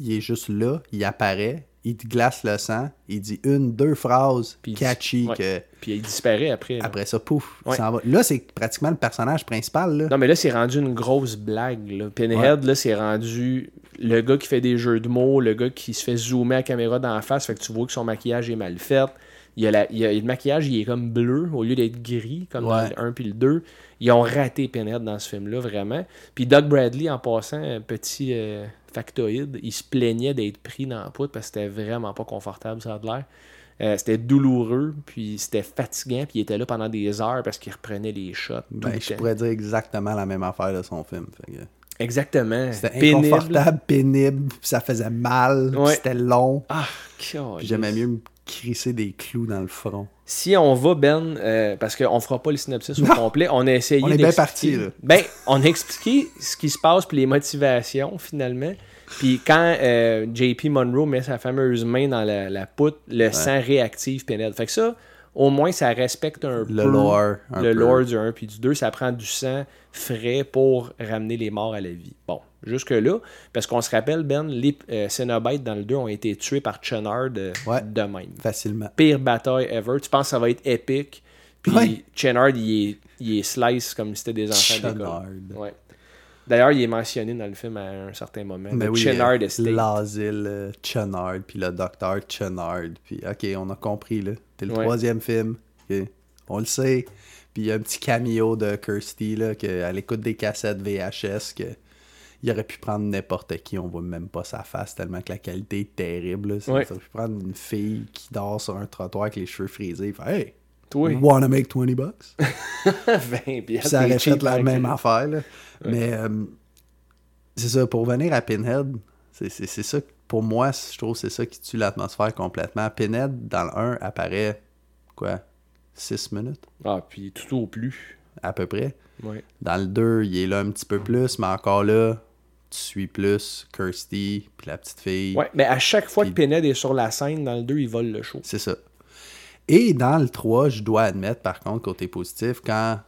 il est juste là, il apparaît, il te glace le sang, il dit une, deux phrases Puis il- catchy ouais. que Puis il disparaît après. là. après ça, pouf, Ouais. s'en va. Là, c'est pratiquement le personnage principal. Là. Non, mais là, c'est rendu une grosse blague. Là. Pinhead, là, c'est rendu le gars qui fait des jeux de mots, le gars qui se fait zoomer à la caméra dans la face, fait que tu vois que son maquillage est mal fait. Il y a, la, il y a- le maquillage, il est comme bleu au lieu d'être gris, comme dans le 1 puis le 2. Ils ont raté Pinhead dans ce film-là, vraiment. Puis Doug Bradley, en passant, un petit euh, factoïde, il se plaignait d'être pris dans la poutre parce que c'était vraiment pas confortable, ça a de l'air. Euh, c'était douloureux, puis c'était fatigant, puis il était là pendant des heures parce qu'il reprenait les shots. Ben, le je pourrais dire exactement la même affaire de son film. Fait que Exactement. C'était Pénible. inconfortable, pénible, puis ça faisait mal, Ouais. c'était long. Ah. J'aimais mieux me crisser des clous dans le front. Si on va, Ben, euh, parce qu'on fera pas le synopsis au complet, on a essayé On est bien parti, là. Ben, on a expliqué ce qui se passe puis les motivations, finalement. Puis quand euh, JP Monroe met sa fameuse main dans la, la poutre, le sang réactive Pinhead. Fait que ça, au moins, ça respecte un Le peu lore, un le peu. lore du 1 puis du 2. Ça prend du sang frais pour ramener les morts à la vie. Bon, jusque-là, parce qu'on se rappelle, Ben, les euh, Cenobites dans le 2 ont été tués par Chennard de, Ouais. de même Facilement. pire bataille ever. Tu penses que ça va être épique? Puis Ouais. Chennard, il est, il est slice comme si c'était des enfants d'école. Ouais. D'ailleurs, il est mentionné dans le film à un certain moment. Mais le oui, Chennard euh, Estate. l'asile euh, Chennard, puis le docteur Chennard. Puis, OK, on a compris, là. C'est le Ouais. troisième film. On le sait. Puis, il y a un petit cameo de Kirsty, là, qu'elle écoute des cassettes VHS, que il aurait pu prendre n'importe qui, on voit même pas sa face, tellement que la qualité est terrible. Ça Ouais. aurait pu prendre une fille qui dort sur un trottoir avec les cheveux frisés. Fait, hey, Toi, wanna make 20 bucks? 20 piastres, ça aurait t'es fait la même que- affaire. là. Mais euh, c'est ça, pour venir à Pinhead, c'est ça, que- pour moi, je trouve que c'est ça qui tue l'atmosphère complètement. Pinhead, dans le 1, apparaît, quoi, 6 minutes, Ah, puis tout au plus. à peu près. Ouais. Dans le 2, il est là un petit peu plus, mais encore là, tu suis plus Kirsty, puis la petite fille. Ouais, mais à chaque fois que Pinhead est sur la scène, dans le 2, il vole le show. C'est ça. Et dans le 3, je dois admettre, par contre, côté positif, quand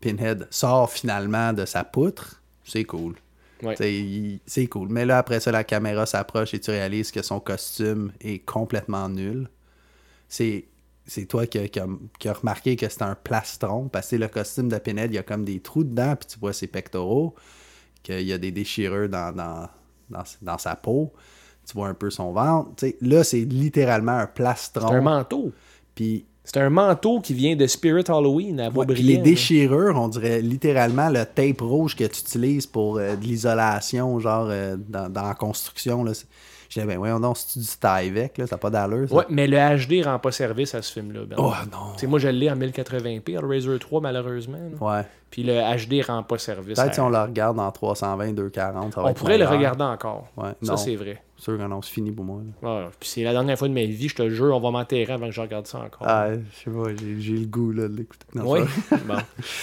Pinhead sort finalement de sa poutre, c'est cool. Ouais. C'est cool. Mais là, après ça, la caméra s'approche et tu réalises que son costume est complètement nul. C'est toi qui, qui a, qui a remarqué que c'est un plastron, parce que le costume de Pinhead, il y a comme des trous dedans, puis tu vois ses pectoraux, qu'il y a des déchirures dans, dans, dans, dans sa peau. Tu vois un peu son ventre. T'sais, là, c'est littéralement un plastron. Un manteau. Puis C'est un manteau qui vient de Spirit Halloween à ouais, les déchirures, on dirait littéralement le tape rouge que tu utilises pour euh, de l'isolation, genre euh, dans, dans la construction. Là. C'est- disais, ben voyons donc, si tu dis avec, là, ça n'a pas d'allure. ça. Ouais, mais le HD rend pas service à ce film-là. Ben. Oh non. Moi, je l'ai en 1080p, le Razer 3, malheureusement. là. Ouais. Puis le HD rend pas service. Peut-être si on le regarde en 320, 240, ça va On être pourrait le regarder encore. Ouais, Ça, non. c'est vrai. sûr que non, c'est fini pour moi. Ouais, puis c'est la dernière fois de ma vie, je te jure, on va m'enterrer avant que je regarde ça encore. Ah, je sais pas, j'ai j'ai le goût là, de l'écouter. Non, Oui. c'est bon.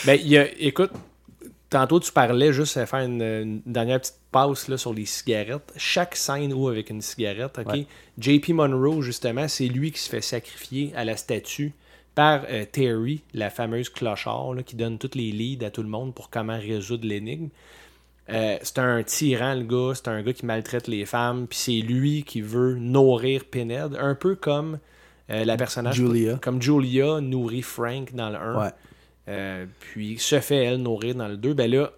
Ben, y a- écoute, tantôt tu parlais juste à faire une, une dernière petite passe là, sur les cigarettes. Chaque scène où avec une cigarette, ok? Ouais. JP Monroe, justement, c'est lui qui se fait sacrifier à la statue par euh, Terry, la fameuse clochard, là, qui donne toutes les leads à tout le monde pour comment résoudre l'énigme. Euh, c'est un tyran, le gars. C'est un gars qui maltraite les femmes. Puis c'est lui qui veut nourrir Pinhead. Un peu comme euh, la personnage. Julia. Comme Julia nourrit Frank dans le 1. Ouais. Euh, puis se fait, elle, nourrir dans le 2. Ben là,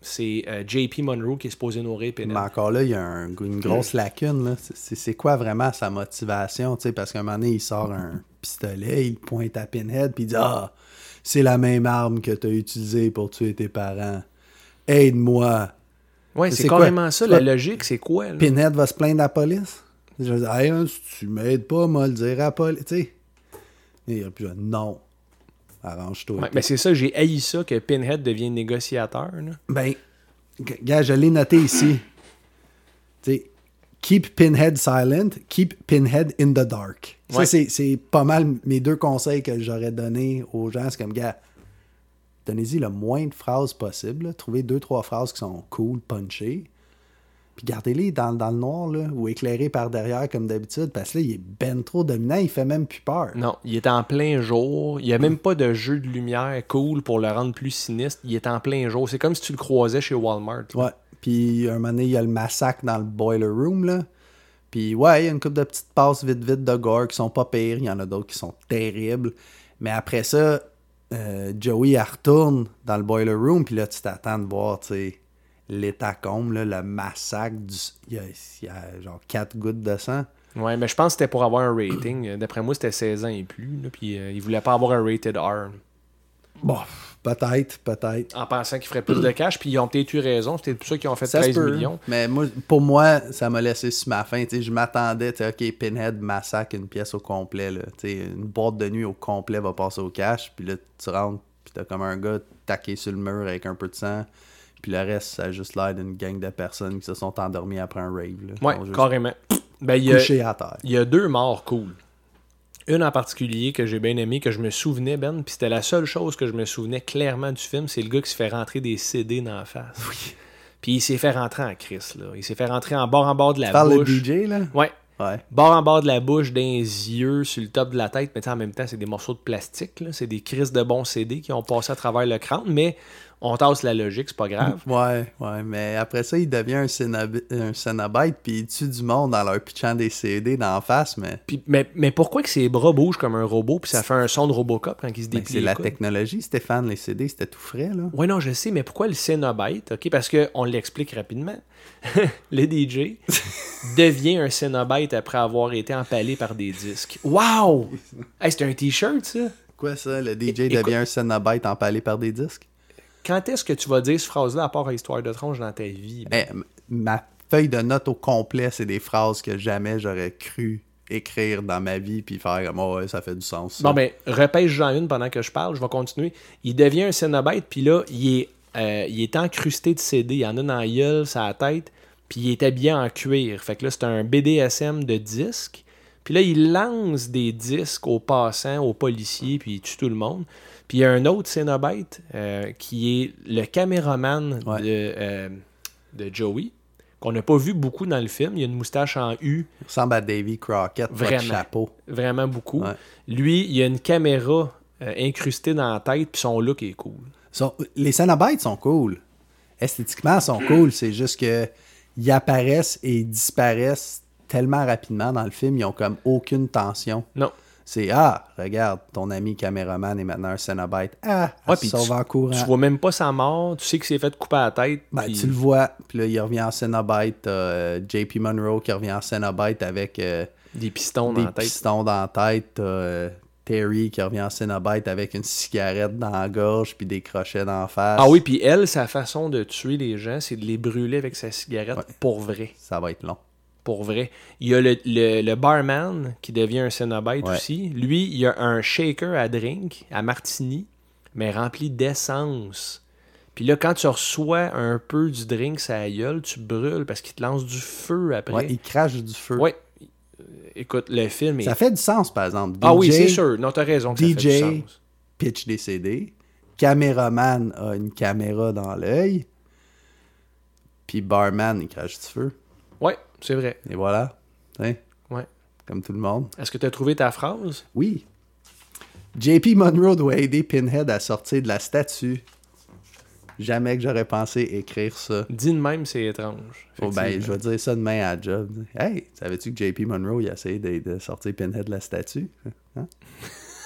c'est euh, JP Monroe qui est supposé nourrir Pinhead. Mais encore là, il y a un- une grosse lacune. là. C'est- quoi vraiment sa motivation? tu sais, Parce qu'à un moment donné, il sort un pistolet, il pointe à Pinhead, puis il dit Ah, c'est la même arme que tu as utilisée pour tuer tes parents. Aide-moi. Ouais, c'est quoi? carrément ça, la logique, c'est quoi? là? Pinhead va se plaindre à la police? Je dire Hey, si tu m'aides pas, moi, le dire à la police. Tu sais? Et il puis je dis, Non. Arrange-toi. Ouais, mais c'est ça, j'ai haï ça que Pinhead devienne négociateur. là. Ben, gars, je l'ai noté ici. Tu sais, keep Pinhead silent, keep Pinhead in the dark. Ça, Ouais. c'est- c'est pas mal mes deux conseils que j'aurais donnés aux gens. C'est comme, gars, donnez-y le moins de phrases possible. là. Trouvez deux, trois phrases qui sont cool, punchées. Puis gardez-les dans, dans le noir, là, ou éclairés par derrière, comme d'habitude, parce que là, il est ben trop dominant, il fait même plus peur. Non, il est en plein jour. Il n'y a même pas de jeu de lumière cool pour le rendre plus sinistre. Il est en plein jour. C'est comme si tu le croisais chez Walmart. là. Ouais. Puis un moment donné, il y a le massacre dans le boiler room, là. Puis ouais, il y a une couple de petites passes vite vite de gore qui sont pas pires. Il y en a d'autres qui sont terribles. Mais après ça, euh, Joey elle retourne dans le boiler room, puis là, tu t'attends de voir, tu sais, l'étacombe, là, le massacre. Du... Il, y a, il y a genre quatre gouttes de sang. Ouais, mais je pense que c'était pour avoir un rating. Euh, D'après moi, c'était 16 ans et plus. là, puis euh, il voulait pas avoir un rated R. Bon, peut-être, peut-être. En pensant qu'il ferait plus de cash. Puis ils ont peut-être eu raison. C'était pour ça qu'ils ont fait Ça se 13 peut. millions. Mais moi, pour moi, ça m'a laissé sur ma faim. Je m'attendais, tu sais, OK, Pinhead massacre une pièce au complet. Là. Une boîte de nuit au complet va passer au cash. Puis là, tu rentres, puis t'as comme un gars taqué sur le mur avec un peu de sang. Puis le reste, ça a juste l'air d'une gang de personnes qui se sont endormies après un rave. Là. Ouais, juste carrément. Ben, il y a, à terre. il y a deux morts cool. Une en particulier que j'ai bien aimé, que je me souvenais, Ben, puis c'était la seule chose que je me souvenais clairement du film, c'est le gars qui se fait rentrer des CD dans la face. Puis il s'est fait rentrer en crise, là. Il s'est fait rentrer en bord en bord de la Tu bouche. de DJ, là? Ouais. Ouais. Bord en bord de la bouche, les yeux, sur le top de la tête, mais en même temps, c'est des morceaux de plastique, là. C'est des crises de bons CD qui ont passé à travers le crâne, mais on tasse la logique, c'est pas grave. Ouais, ouais, mais après ça, il devient un, Cenobite, puis il tue du monde dans leur pitchant des CD d'en face, mais mais, mais pourquoi que ses bras bougent comme un robot, puis ça fait un son de Robocop quand il se ben, déplie c'est la coudes? technologie, Stéphane, les CD, c'était tout frais, là. Ouais, non, je sais, mais pourquoi le Cenobite? OK, parce qu'on l'explique rapidement. le DJ devient un Cenobite après avoir été empalé par des disques. Wow! Hey, c'est un t-shirt, ça? Quoi ça, le DJ É- devient un Cenobite empalé par des disques? Quand est-ce que tu vas dire cette phrase-là à part à Histoire de tronche dans ta vie? Ben, m- ma feuille de notes au complet, c'est des phrases que jamais j'aurais cru écrire dans ma vie, puis faire comme, oh, ouais, ça fait du sens. ça. Bon, ben, repêche-en une pendant que je parle, je vais continuer. Il devient un Cenobite, puis là, il est euh, il est encrusté de CD. Il y en a dans la gueule, sa tête, puis il est habillé en cuir. Fait que là, c'est un BDSM de disques. Puis là, il lance des disques aux passants, aux policiers, puis il tue tout le monde. Puis il y a un autre Cenobite euh, qui est le caméraman Ouais. de, euh, de Joey, qu'on n'a pas vu beaucoup dans le film. Il a une moustache en U, Il ressemble à Davy Crockett, de Vraiment. chapeau. vraiment beaucoup. Ouais. Lui, il a une caméra euh, incrustée dans la tête, puis son look est cool. Les Cenobites sont cool. Esthétiquement, ils sont cool. C'est juste que ils apparaissent et ils disparaissent tellement rapidement dans le film. Ils ont comme aucune tension. Non. C'est Ah, regarde, ton ami caméraman est maintenant un Cenobite. Ah, Ouais, se sauve tu, en courant. tu vois même pas sa mort, tu sais qu'il s'est fait couper la tête. Ben, tu le vois, puis là, il revient en Cenobite. euh, JP Monroe qui revient en Cenobite avec euh, des pistons des dans la tête. pistons dans la tête. euh, Terry qui revient en Cenobite avec une cigarette dans la gorge puis des crochets dans la face. Ah oui, puis elle, sa façon de tuer les gens, c'est de les brûler avec sa cigarette Ouais. pour vrai. Ça va être long. Pour vrai. Il y a le, le- le barman qui devient un Cenobite Ouais. aussi. Lui, il a un shaker à drink, à martini, mais rempli d'essence. Puis là, quand tu reçois un peu du drink, ça gueule, tu brûles parce qu'il te lance du feu après. Ouais, il crache du feu. Ouais. Écoute, le film est. Ça fait du sens, par exemple. Ah oui, DJ c'est sûr. Non, t'as raison. que ça fait du DJ. sens. pitch des CD. Caméraman a une caméra dans l'œil. Puis barman, il crache du feu. Ouais, c'est vrai. Et voilà. Hein, Ouais. Comme tout le monde. Est-ce que tu as trouvé ta phrase? Oui. JP Monroe doit aider Pinhead à sortir de la statue. Jamais que j'aurais pensé écrire ça. Dit de même, c'est étrange. Oh, ben, je vais dire ça demain à job. Hey, savais-tu que JP Monroe il a essayé de, de sortir Pinhead de la statue? Hein?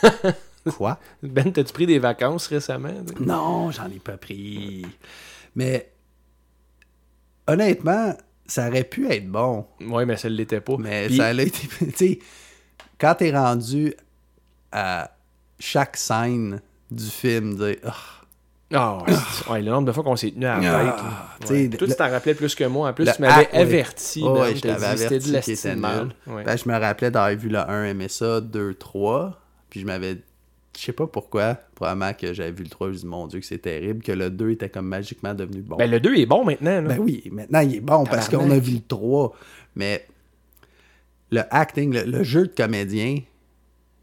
Quoi? Ben, t'as-tu pris des vacances récemment? Non, j'en ai pas pris. Mais honnêtement, ça aurait pu être bon. Ouais, mais ça ne l'était pas. Mais Puis- ça a été. Tu sais, quand t'es rendu à chaque scène du film, dire Ah, Ah, ouais, ouais, le nombre de fois qu'on s'est tenu à la Ah, tête. Ouais. Toi, tu t'en rappelais plus que moi. En plus, tu m'avais averti. Oh, ouais, Je t'avais de averti la qu'il était mal. Ben, je me rappelais d'avoir vu le 1, aimé ça, 2, 3. Puis je m'avais. Je sais pas pourquoi. Probablement que j'avais vu le 3, je me dis mon Dieu, que c'est terrible. Que le 2 était comme magiquement devenu bon. Ben, le 2 est bon maintenant. là. Ben oui, maintenant il est bon parce qu'on a vu le 3. Mais le acting, le, le jeu de comédien,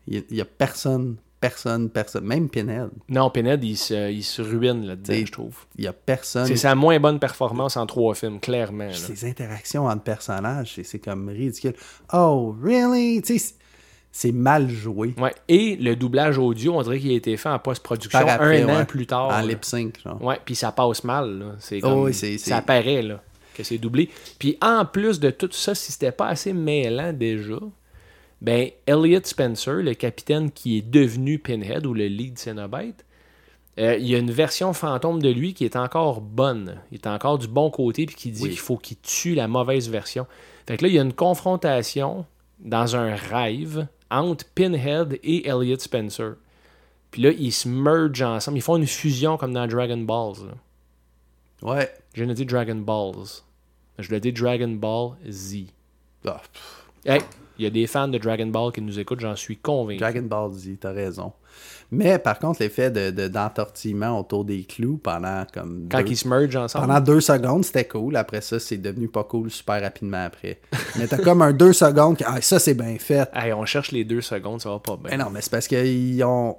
il n'y a personne, personne, personne, même Pinhead, Non, Pinhead, il se, il se ruine là-dedans, je trouve. il n'y a personne. C'est sa moins bonne performance en trois films, clairement. Ses interactions entre personnages, c'est- c'est comme ridicule. Oh, really? Tu sais, c'est- mal joué. Ouais. Et le doublage audio, on dirait qu'il a été fait en post-production après, un an plus tard. En lip sync, genre. Ouais, puis ça passe mal. C'est Oh oui, Ça paraît là, que c'est doublé. Puis en plus de tout ça, si c'était pas assez mêlant déjà, ben Elliot Spencer, le capitaine qui est devenu Pinhead ou le lead Cenobite, euh, il y a une version fantôme de lui qui est encore bonne. Il est encore du bon côté puis qui dit Oui. qu'il faut qu'il tue la mauvaise version. Fait que là, il y a une confrontation dans un rêve entre Pinhead et Elliot Spencer. Puis là, ils se mergent ensemble. Ils font une fusion comme dans Dragon Balls. là. Ouais. Je ne dis Dragon Balls. Je le dis Dragon Ball Z. Ah, Hey, il y a des fans de Dragon Ball qui nous écoutent, j'en suis convaincu. Dragon Ball Z, t'as raison. Mais par contre, l'effet de, de- d'entortillement autour des clous pendant comme. Quand deux- ils se mergent ensemble. Pendant deux secondes, c'était cool. Après ça, c'est devenu pas cool super rapidement après. Mais t'as comme un deux secondes que, ah, ça c'est bien fait. Hey, on cherche les deux secondes, ça va pas bien. Mais non, mais c'est parce qu'ils ont,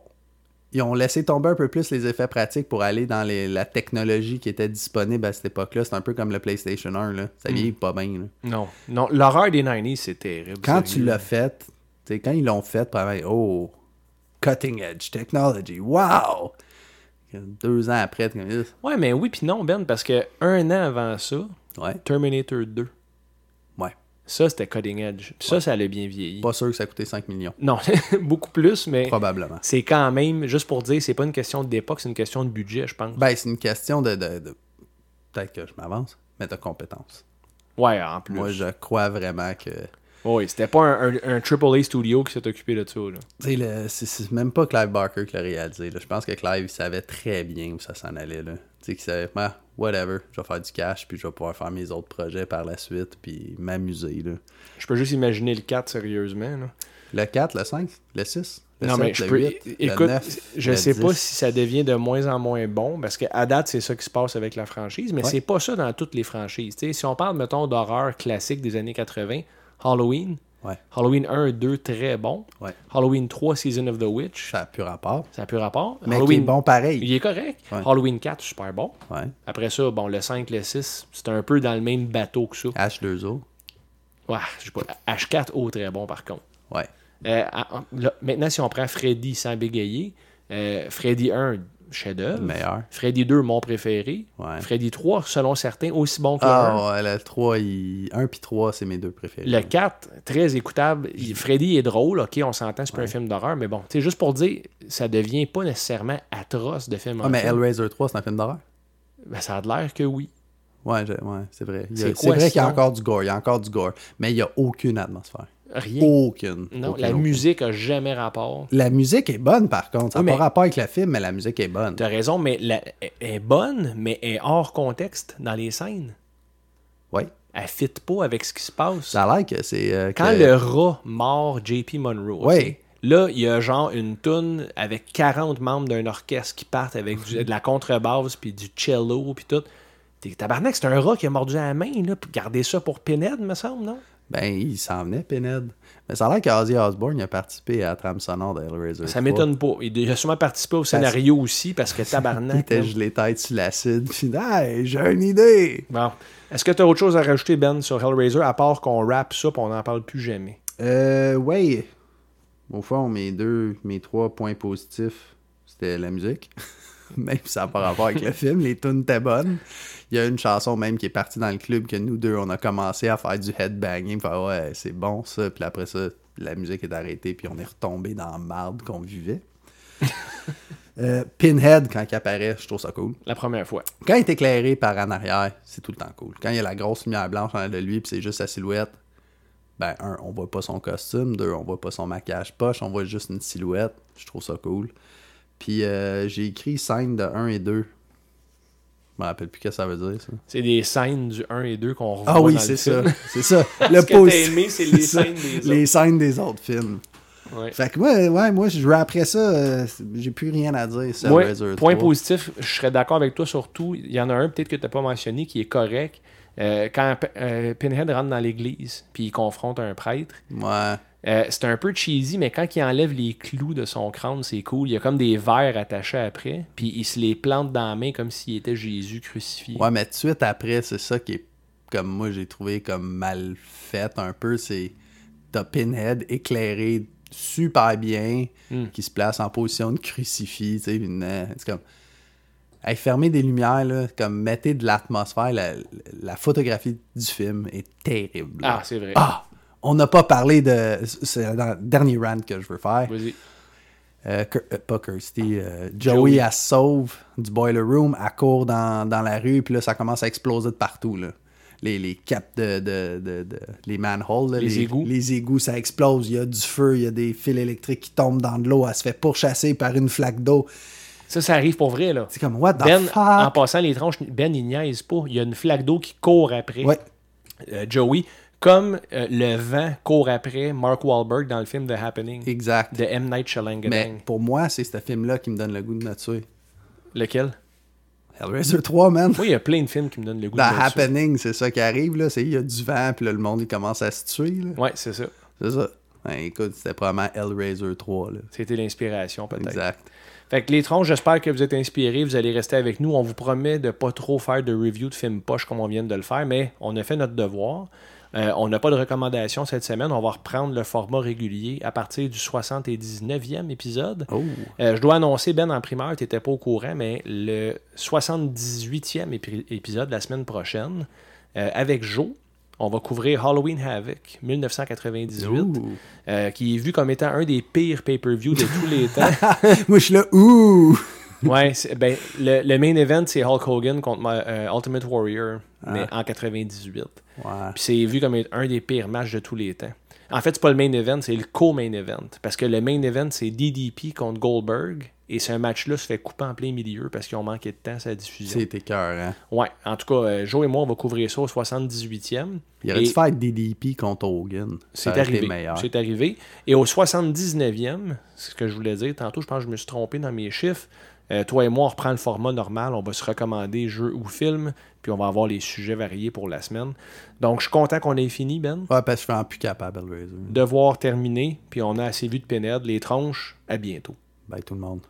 ils ont laissé tomber un peu plus les effets pratiques pour aller dans les- la technologie qui était disponible à cette époque-là. C'est un peu comme le PlayStation 1. Là. Ça vieillit pas bien. là. Non, non, l'horreur des 90s, c'est terrible. Quand tu l'as fait, tu sais, quand ils l'ont fait, probablement, oh, cutting edge technology, wow! Deux ans après, comme. Ouais, mais oui, puis non, Ben, parce que un an avant ça, ouais, Terminator 2, ouais. Ça c'était cutting edge. Puis ça, ça allait bien vieilli. Pas sûr que ça coûtait 5 millions. Non, beaucoup plus, mais Probablement. c'est quand même, juste pour dire, c'est pas une question d'époque, c'est une question de budget, je pense. Ben, c'est une question de. de- de- Peut-être que je m'avance, mais de compétences. Ouais, en plus. Moi, je crois vraiment que. Oui, c'était pas un, un, un AAA studio qui s'est occupé de ça. Là. Tu sais, le- c'est même pas Clive Barker qui l'a réalisé. là. Je pense que Clive il savait très bien où ça s'en allait. là. Tu sais, qu'il savait, Ah, whatever, je vais faire du cash, puis je vais pouvoir faire mes autres projets par la suite, puis m'amuser. là. Je peux juste imaginer le 4 sérieusement. Là. Le 4, le 5, le 6 Le non, 7, mais je le peux. 8, le écoute, 9, je le sais pas 10. si ça devient de moins en moins bon, parce qu'à date, c'est ça qui se passe avec la franchise, mais Ouais. c'est pas ça dans toutes les franchises. Si on parle, mettons, d'horreur classique des années 80, Halloween, Ouais. Halloween 1, 2, très bon. Ouais. Halloween 3, Season of the Witch, Ça n'a plus rapport. ça n'a plus rapport. Mais Halloween, est bon pareil. il est correct. Ouais. Halloween 4, super bon. Après ça, bon, le 5, le 6, c'est un peu dans le même bateau que ça. H2O. Ouais, je sais pas. H4, oh, très bon par contre. Ouais. Euh, maintenant, si on prend Freddy sans bégayer, euh, Freddy 1, chef-d'œuvre. Le meilleur. Freddy 2, mon préféré. Ouais. Freddy 3, selon certains, aussi bon que le 1. Ah, ouais, le 3, il... 1 puis 3, c'est mes deux préférés. Le 4, très écoutable. Freddy est drôle, ok, on s'entend, c'est pas un film d'horreur, mais bon, tu sais, juste pour dire, ça devient pas nécessairement atroce de film Ah, mais film. Hellraiser 3, c'est un film d'horreur? Ben, ça a l'air que oui. Ouais, c'est vrai. C'est vrai qu'il y a encore du gore. Il y a encore du gore. Mais il n'y a aucune atmosphère. Rien. Aucune. non, Aucune, la aucune. musique a jamais rapport. La musique est bonne, par contre. Ça n'a Oui, pas mais- rapport avec le film, mais la musique est bonne. T'as raison, mais la- elle est bonne, mais elle est hors contexte dans les scènes. Ouais. Elle fit pas avec ce qui se passe. Ça a l'air que c'est... euh, Quand que- le rat mord JP Monroe, Ouais. là, il y a genre une toune avec 40 membres d'un orchestre qui partent avec du- de la contrebasse puis du cello puis tout. T'es tabarnak, c'est un rat qui a mordu à la main, là, pour garder ça pour Pinhead, me semble, non? Ben, il s'en venait, Pinhead. Mais ça a l'air qu'Ozzy Osbourne il a participé à la trame sonore de Hellraiser Ça 3. m'étonne pas. Il il a sûrement participé au scénario aussi parce que Il tabarnak. était là. gelé tête sur l'acide. Puis, hey, j'ai une idée! Bon. Est-ce que tu as autre chose à rajouter, Ben, sur Hellraiser, à part qu'on rappe ça et on n'en parle plus jamais? Euh, ouais. Au fond, mes deux, mes trois points positifs, c'était la musique. même si ça n'a pas rapport avec le film, les tunes étaient bonnes. Il y a une chanson même qui est partie dans le club que nous deux, on a commencé à faire du headbanging. Fait, ouais, c'est bon ça. Puis après ça, la musique est arrêtée, puis on est retombé dans la marde qu'on vivait. Euh, Pinhead, quand il apparaît, je trouve ça cool. La première fois. Quand il est éclairé par en arrière, c'est tout le temps cool. Quand il y a la grosse lumière blanche en de lui, puis c'est juste sa silhouette, ben, un, on voit pas son costume. Deux, on voit pas son maquillage poche. On voit juste une silhouette. Je trouve ça cool. Puis euh, j'ai écrit scène de 1 et 2. Je me rappelle plus ce que ça veut dire, ça. C'est des scènes du 1 et 2 qu'on revoit Ah oui, c'est ça. C'est ça. Ce Le que t'as post. aimé, c'est les scènes des Les autres. scènes des autres films. Ouais. Fait que moi, ouais, moi, je après ça, euh, j'ai plus rien à dire sur Moi, Hellraiser point 3. positif, je serais d'accord avec toi surtout. Il y en a un peut-être que tu n'as pas mentionné qui est correct. Euh, quand euh, Pinhead rentre dans l'église puis il confronte un prêtre, Ouais. Euh, c'est un peu cheesy, mais quand il enlève les clous de son crâne, c'est cool. Il y a comme des verres attachés après, puis il se les plante dans la main comme s'il était Jésus crucifié. Ouais, mais tout de suite après, c'est ça qui est comme moi j'ai trouvé comme mal fait un peu. C'est t'as Pinhead éclairé super bien, Hmm. qui se place en position de crucifix, tu sais, euh, c'est comme. Hey, fermez des lumières, là, comme mettez de l'atmosphère. La, la photographie du film est terrible. Ah, c'est vrai. Ah! On n'a pas parlé de. C'est dans le dernier rant que je veux faire. Vas-y. Euh, euh, pas Kirsty, euh, Joey. Joey, elle se sauve du boiler room, elle court dans, dans la rue, puis là, ça commence à exploser de partout. Là. Les, les caps de, de, de, de- les manholes, là, Les égouts. Les égouts, ça explose. Il y a du feu, il y a des fils électriques qui tombent dans de l'eau. Elle se fait pourchasser par une flaque d'eau. Ça, ça arrive pour vrai, là. C'est comme, what the Ben, fuck? en passant les tranches, Ben, il niaise pas. Il y a une flaque d'eau qui court après Ouais, euh, Joey, comme euh, le vent court après Mark Wahlberg dans le film The Happening exact. de M. Night Shyamalan. Mais pour moi, c'est ce film-là qui me donne le goût de me tuer. Lequel? Hellraiser 3, man. Oui, il y a plein de films qui me donnent le goût Dans de me tuer. Happening, c'est ça qui arrive, là. Il y a du vent, puis là, le monde, il commence à se tuer, là. Ouais, c'est ça. C'est ça. Ben, écoute, c'était probablement Hellraiser 3, là. C'était l'inspiration, peut-être. Exact. Fait que les troncs, j'espère que vous êtes inspirés, vous allez rester avec nous. On vous promet de pas trop faire de review de films poche comme on vient de le faire, mais on a fait notre devoir. Euh, on n'a pas de recommandations cette semaine. On va reprendre le format régulier à partir du 79e épisode. Oh. Euh, je dois annoncer, Ben, en primeur, tu n'étais pas au courant, mais le 78e épi- épisode la semaine prochaine, euh, avec Joe, on va couvrir Halloween Havoc 1998, Ouh. euh, qui est vu comme étant un des pires pay-per-view de tous les temps. Moi, je suis là, ouh! Ouais, ben, le, le main event, c'est Hulk Hogan contre euh, Ultimate Warrior, mais en 98. Ouais. Puis c'est vu comme un des pires matchs de tous les temps. En fait, c'est pas le main event, c'est le co-main event. Parce que le main event, c'est DDP contre Goldberg. Et ce match-là se fait couper en plein milieu parce qu'ils ont manqué de temps à sa diffusion. C'était cœur, hein. Ouais, en tout cas, euh, Joe et moi, on va couvrir ça au 78e. Il aurait Et dû faire DDP contre Hogan. C'est arrivé. C'est arrivé. Et au 79e, c'est ce que je voulais dire. Tantôt, je pense que je me suis trompé dans mes chiffres. Euh, toi et moi, on reprend le format normal. On va se recommander jeu ou film. Puis on va avoir les sujets variés pour la semaine. Donc, je suis content qu'on ait fini, Ben. Ouais, parce que je suis vraiment plus capable, Hellraiser. Devoir terminer. Puis on a assez vu de pénètre. Les tronches, à bientôt. Bye tout le monde.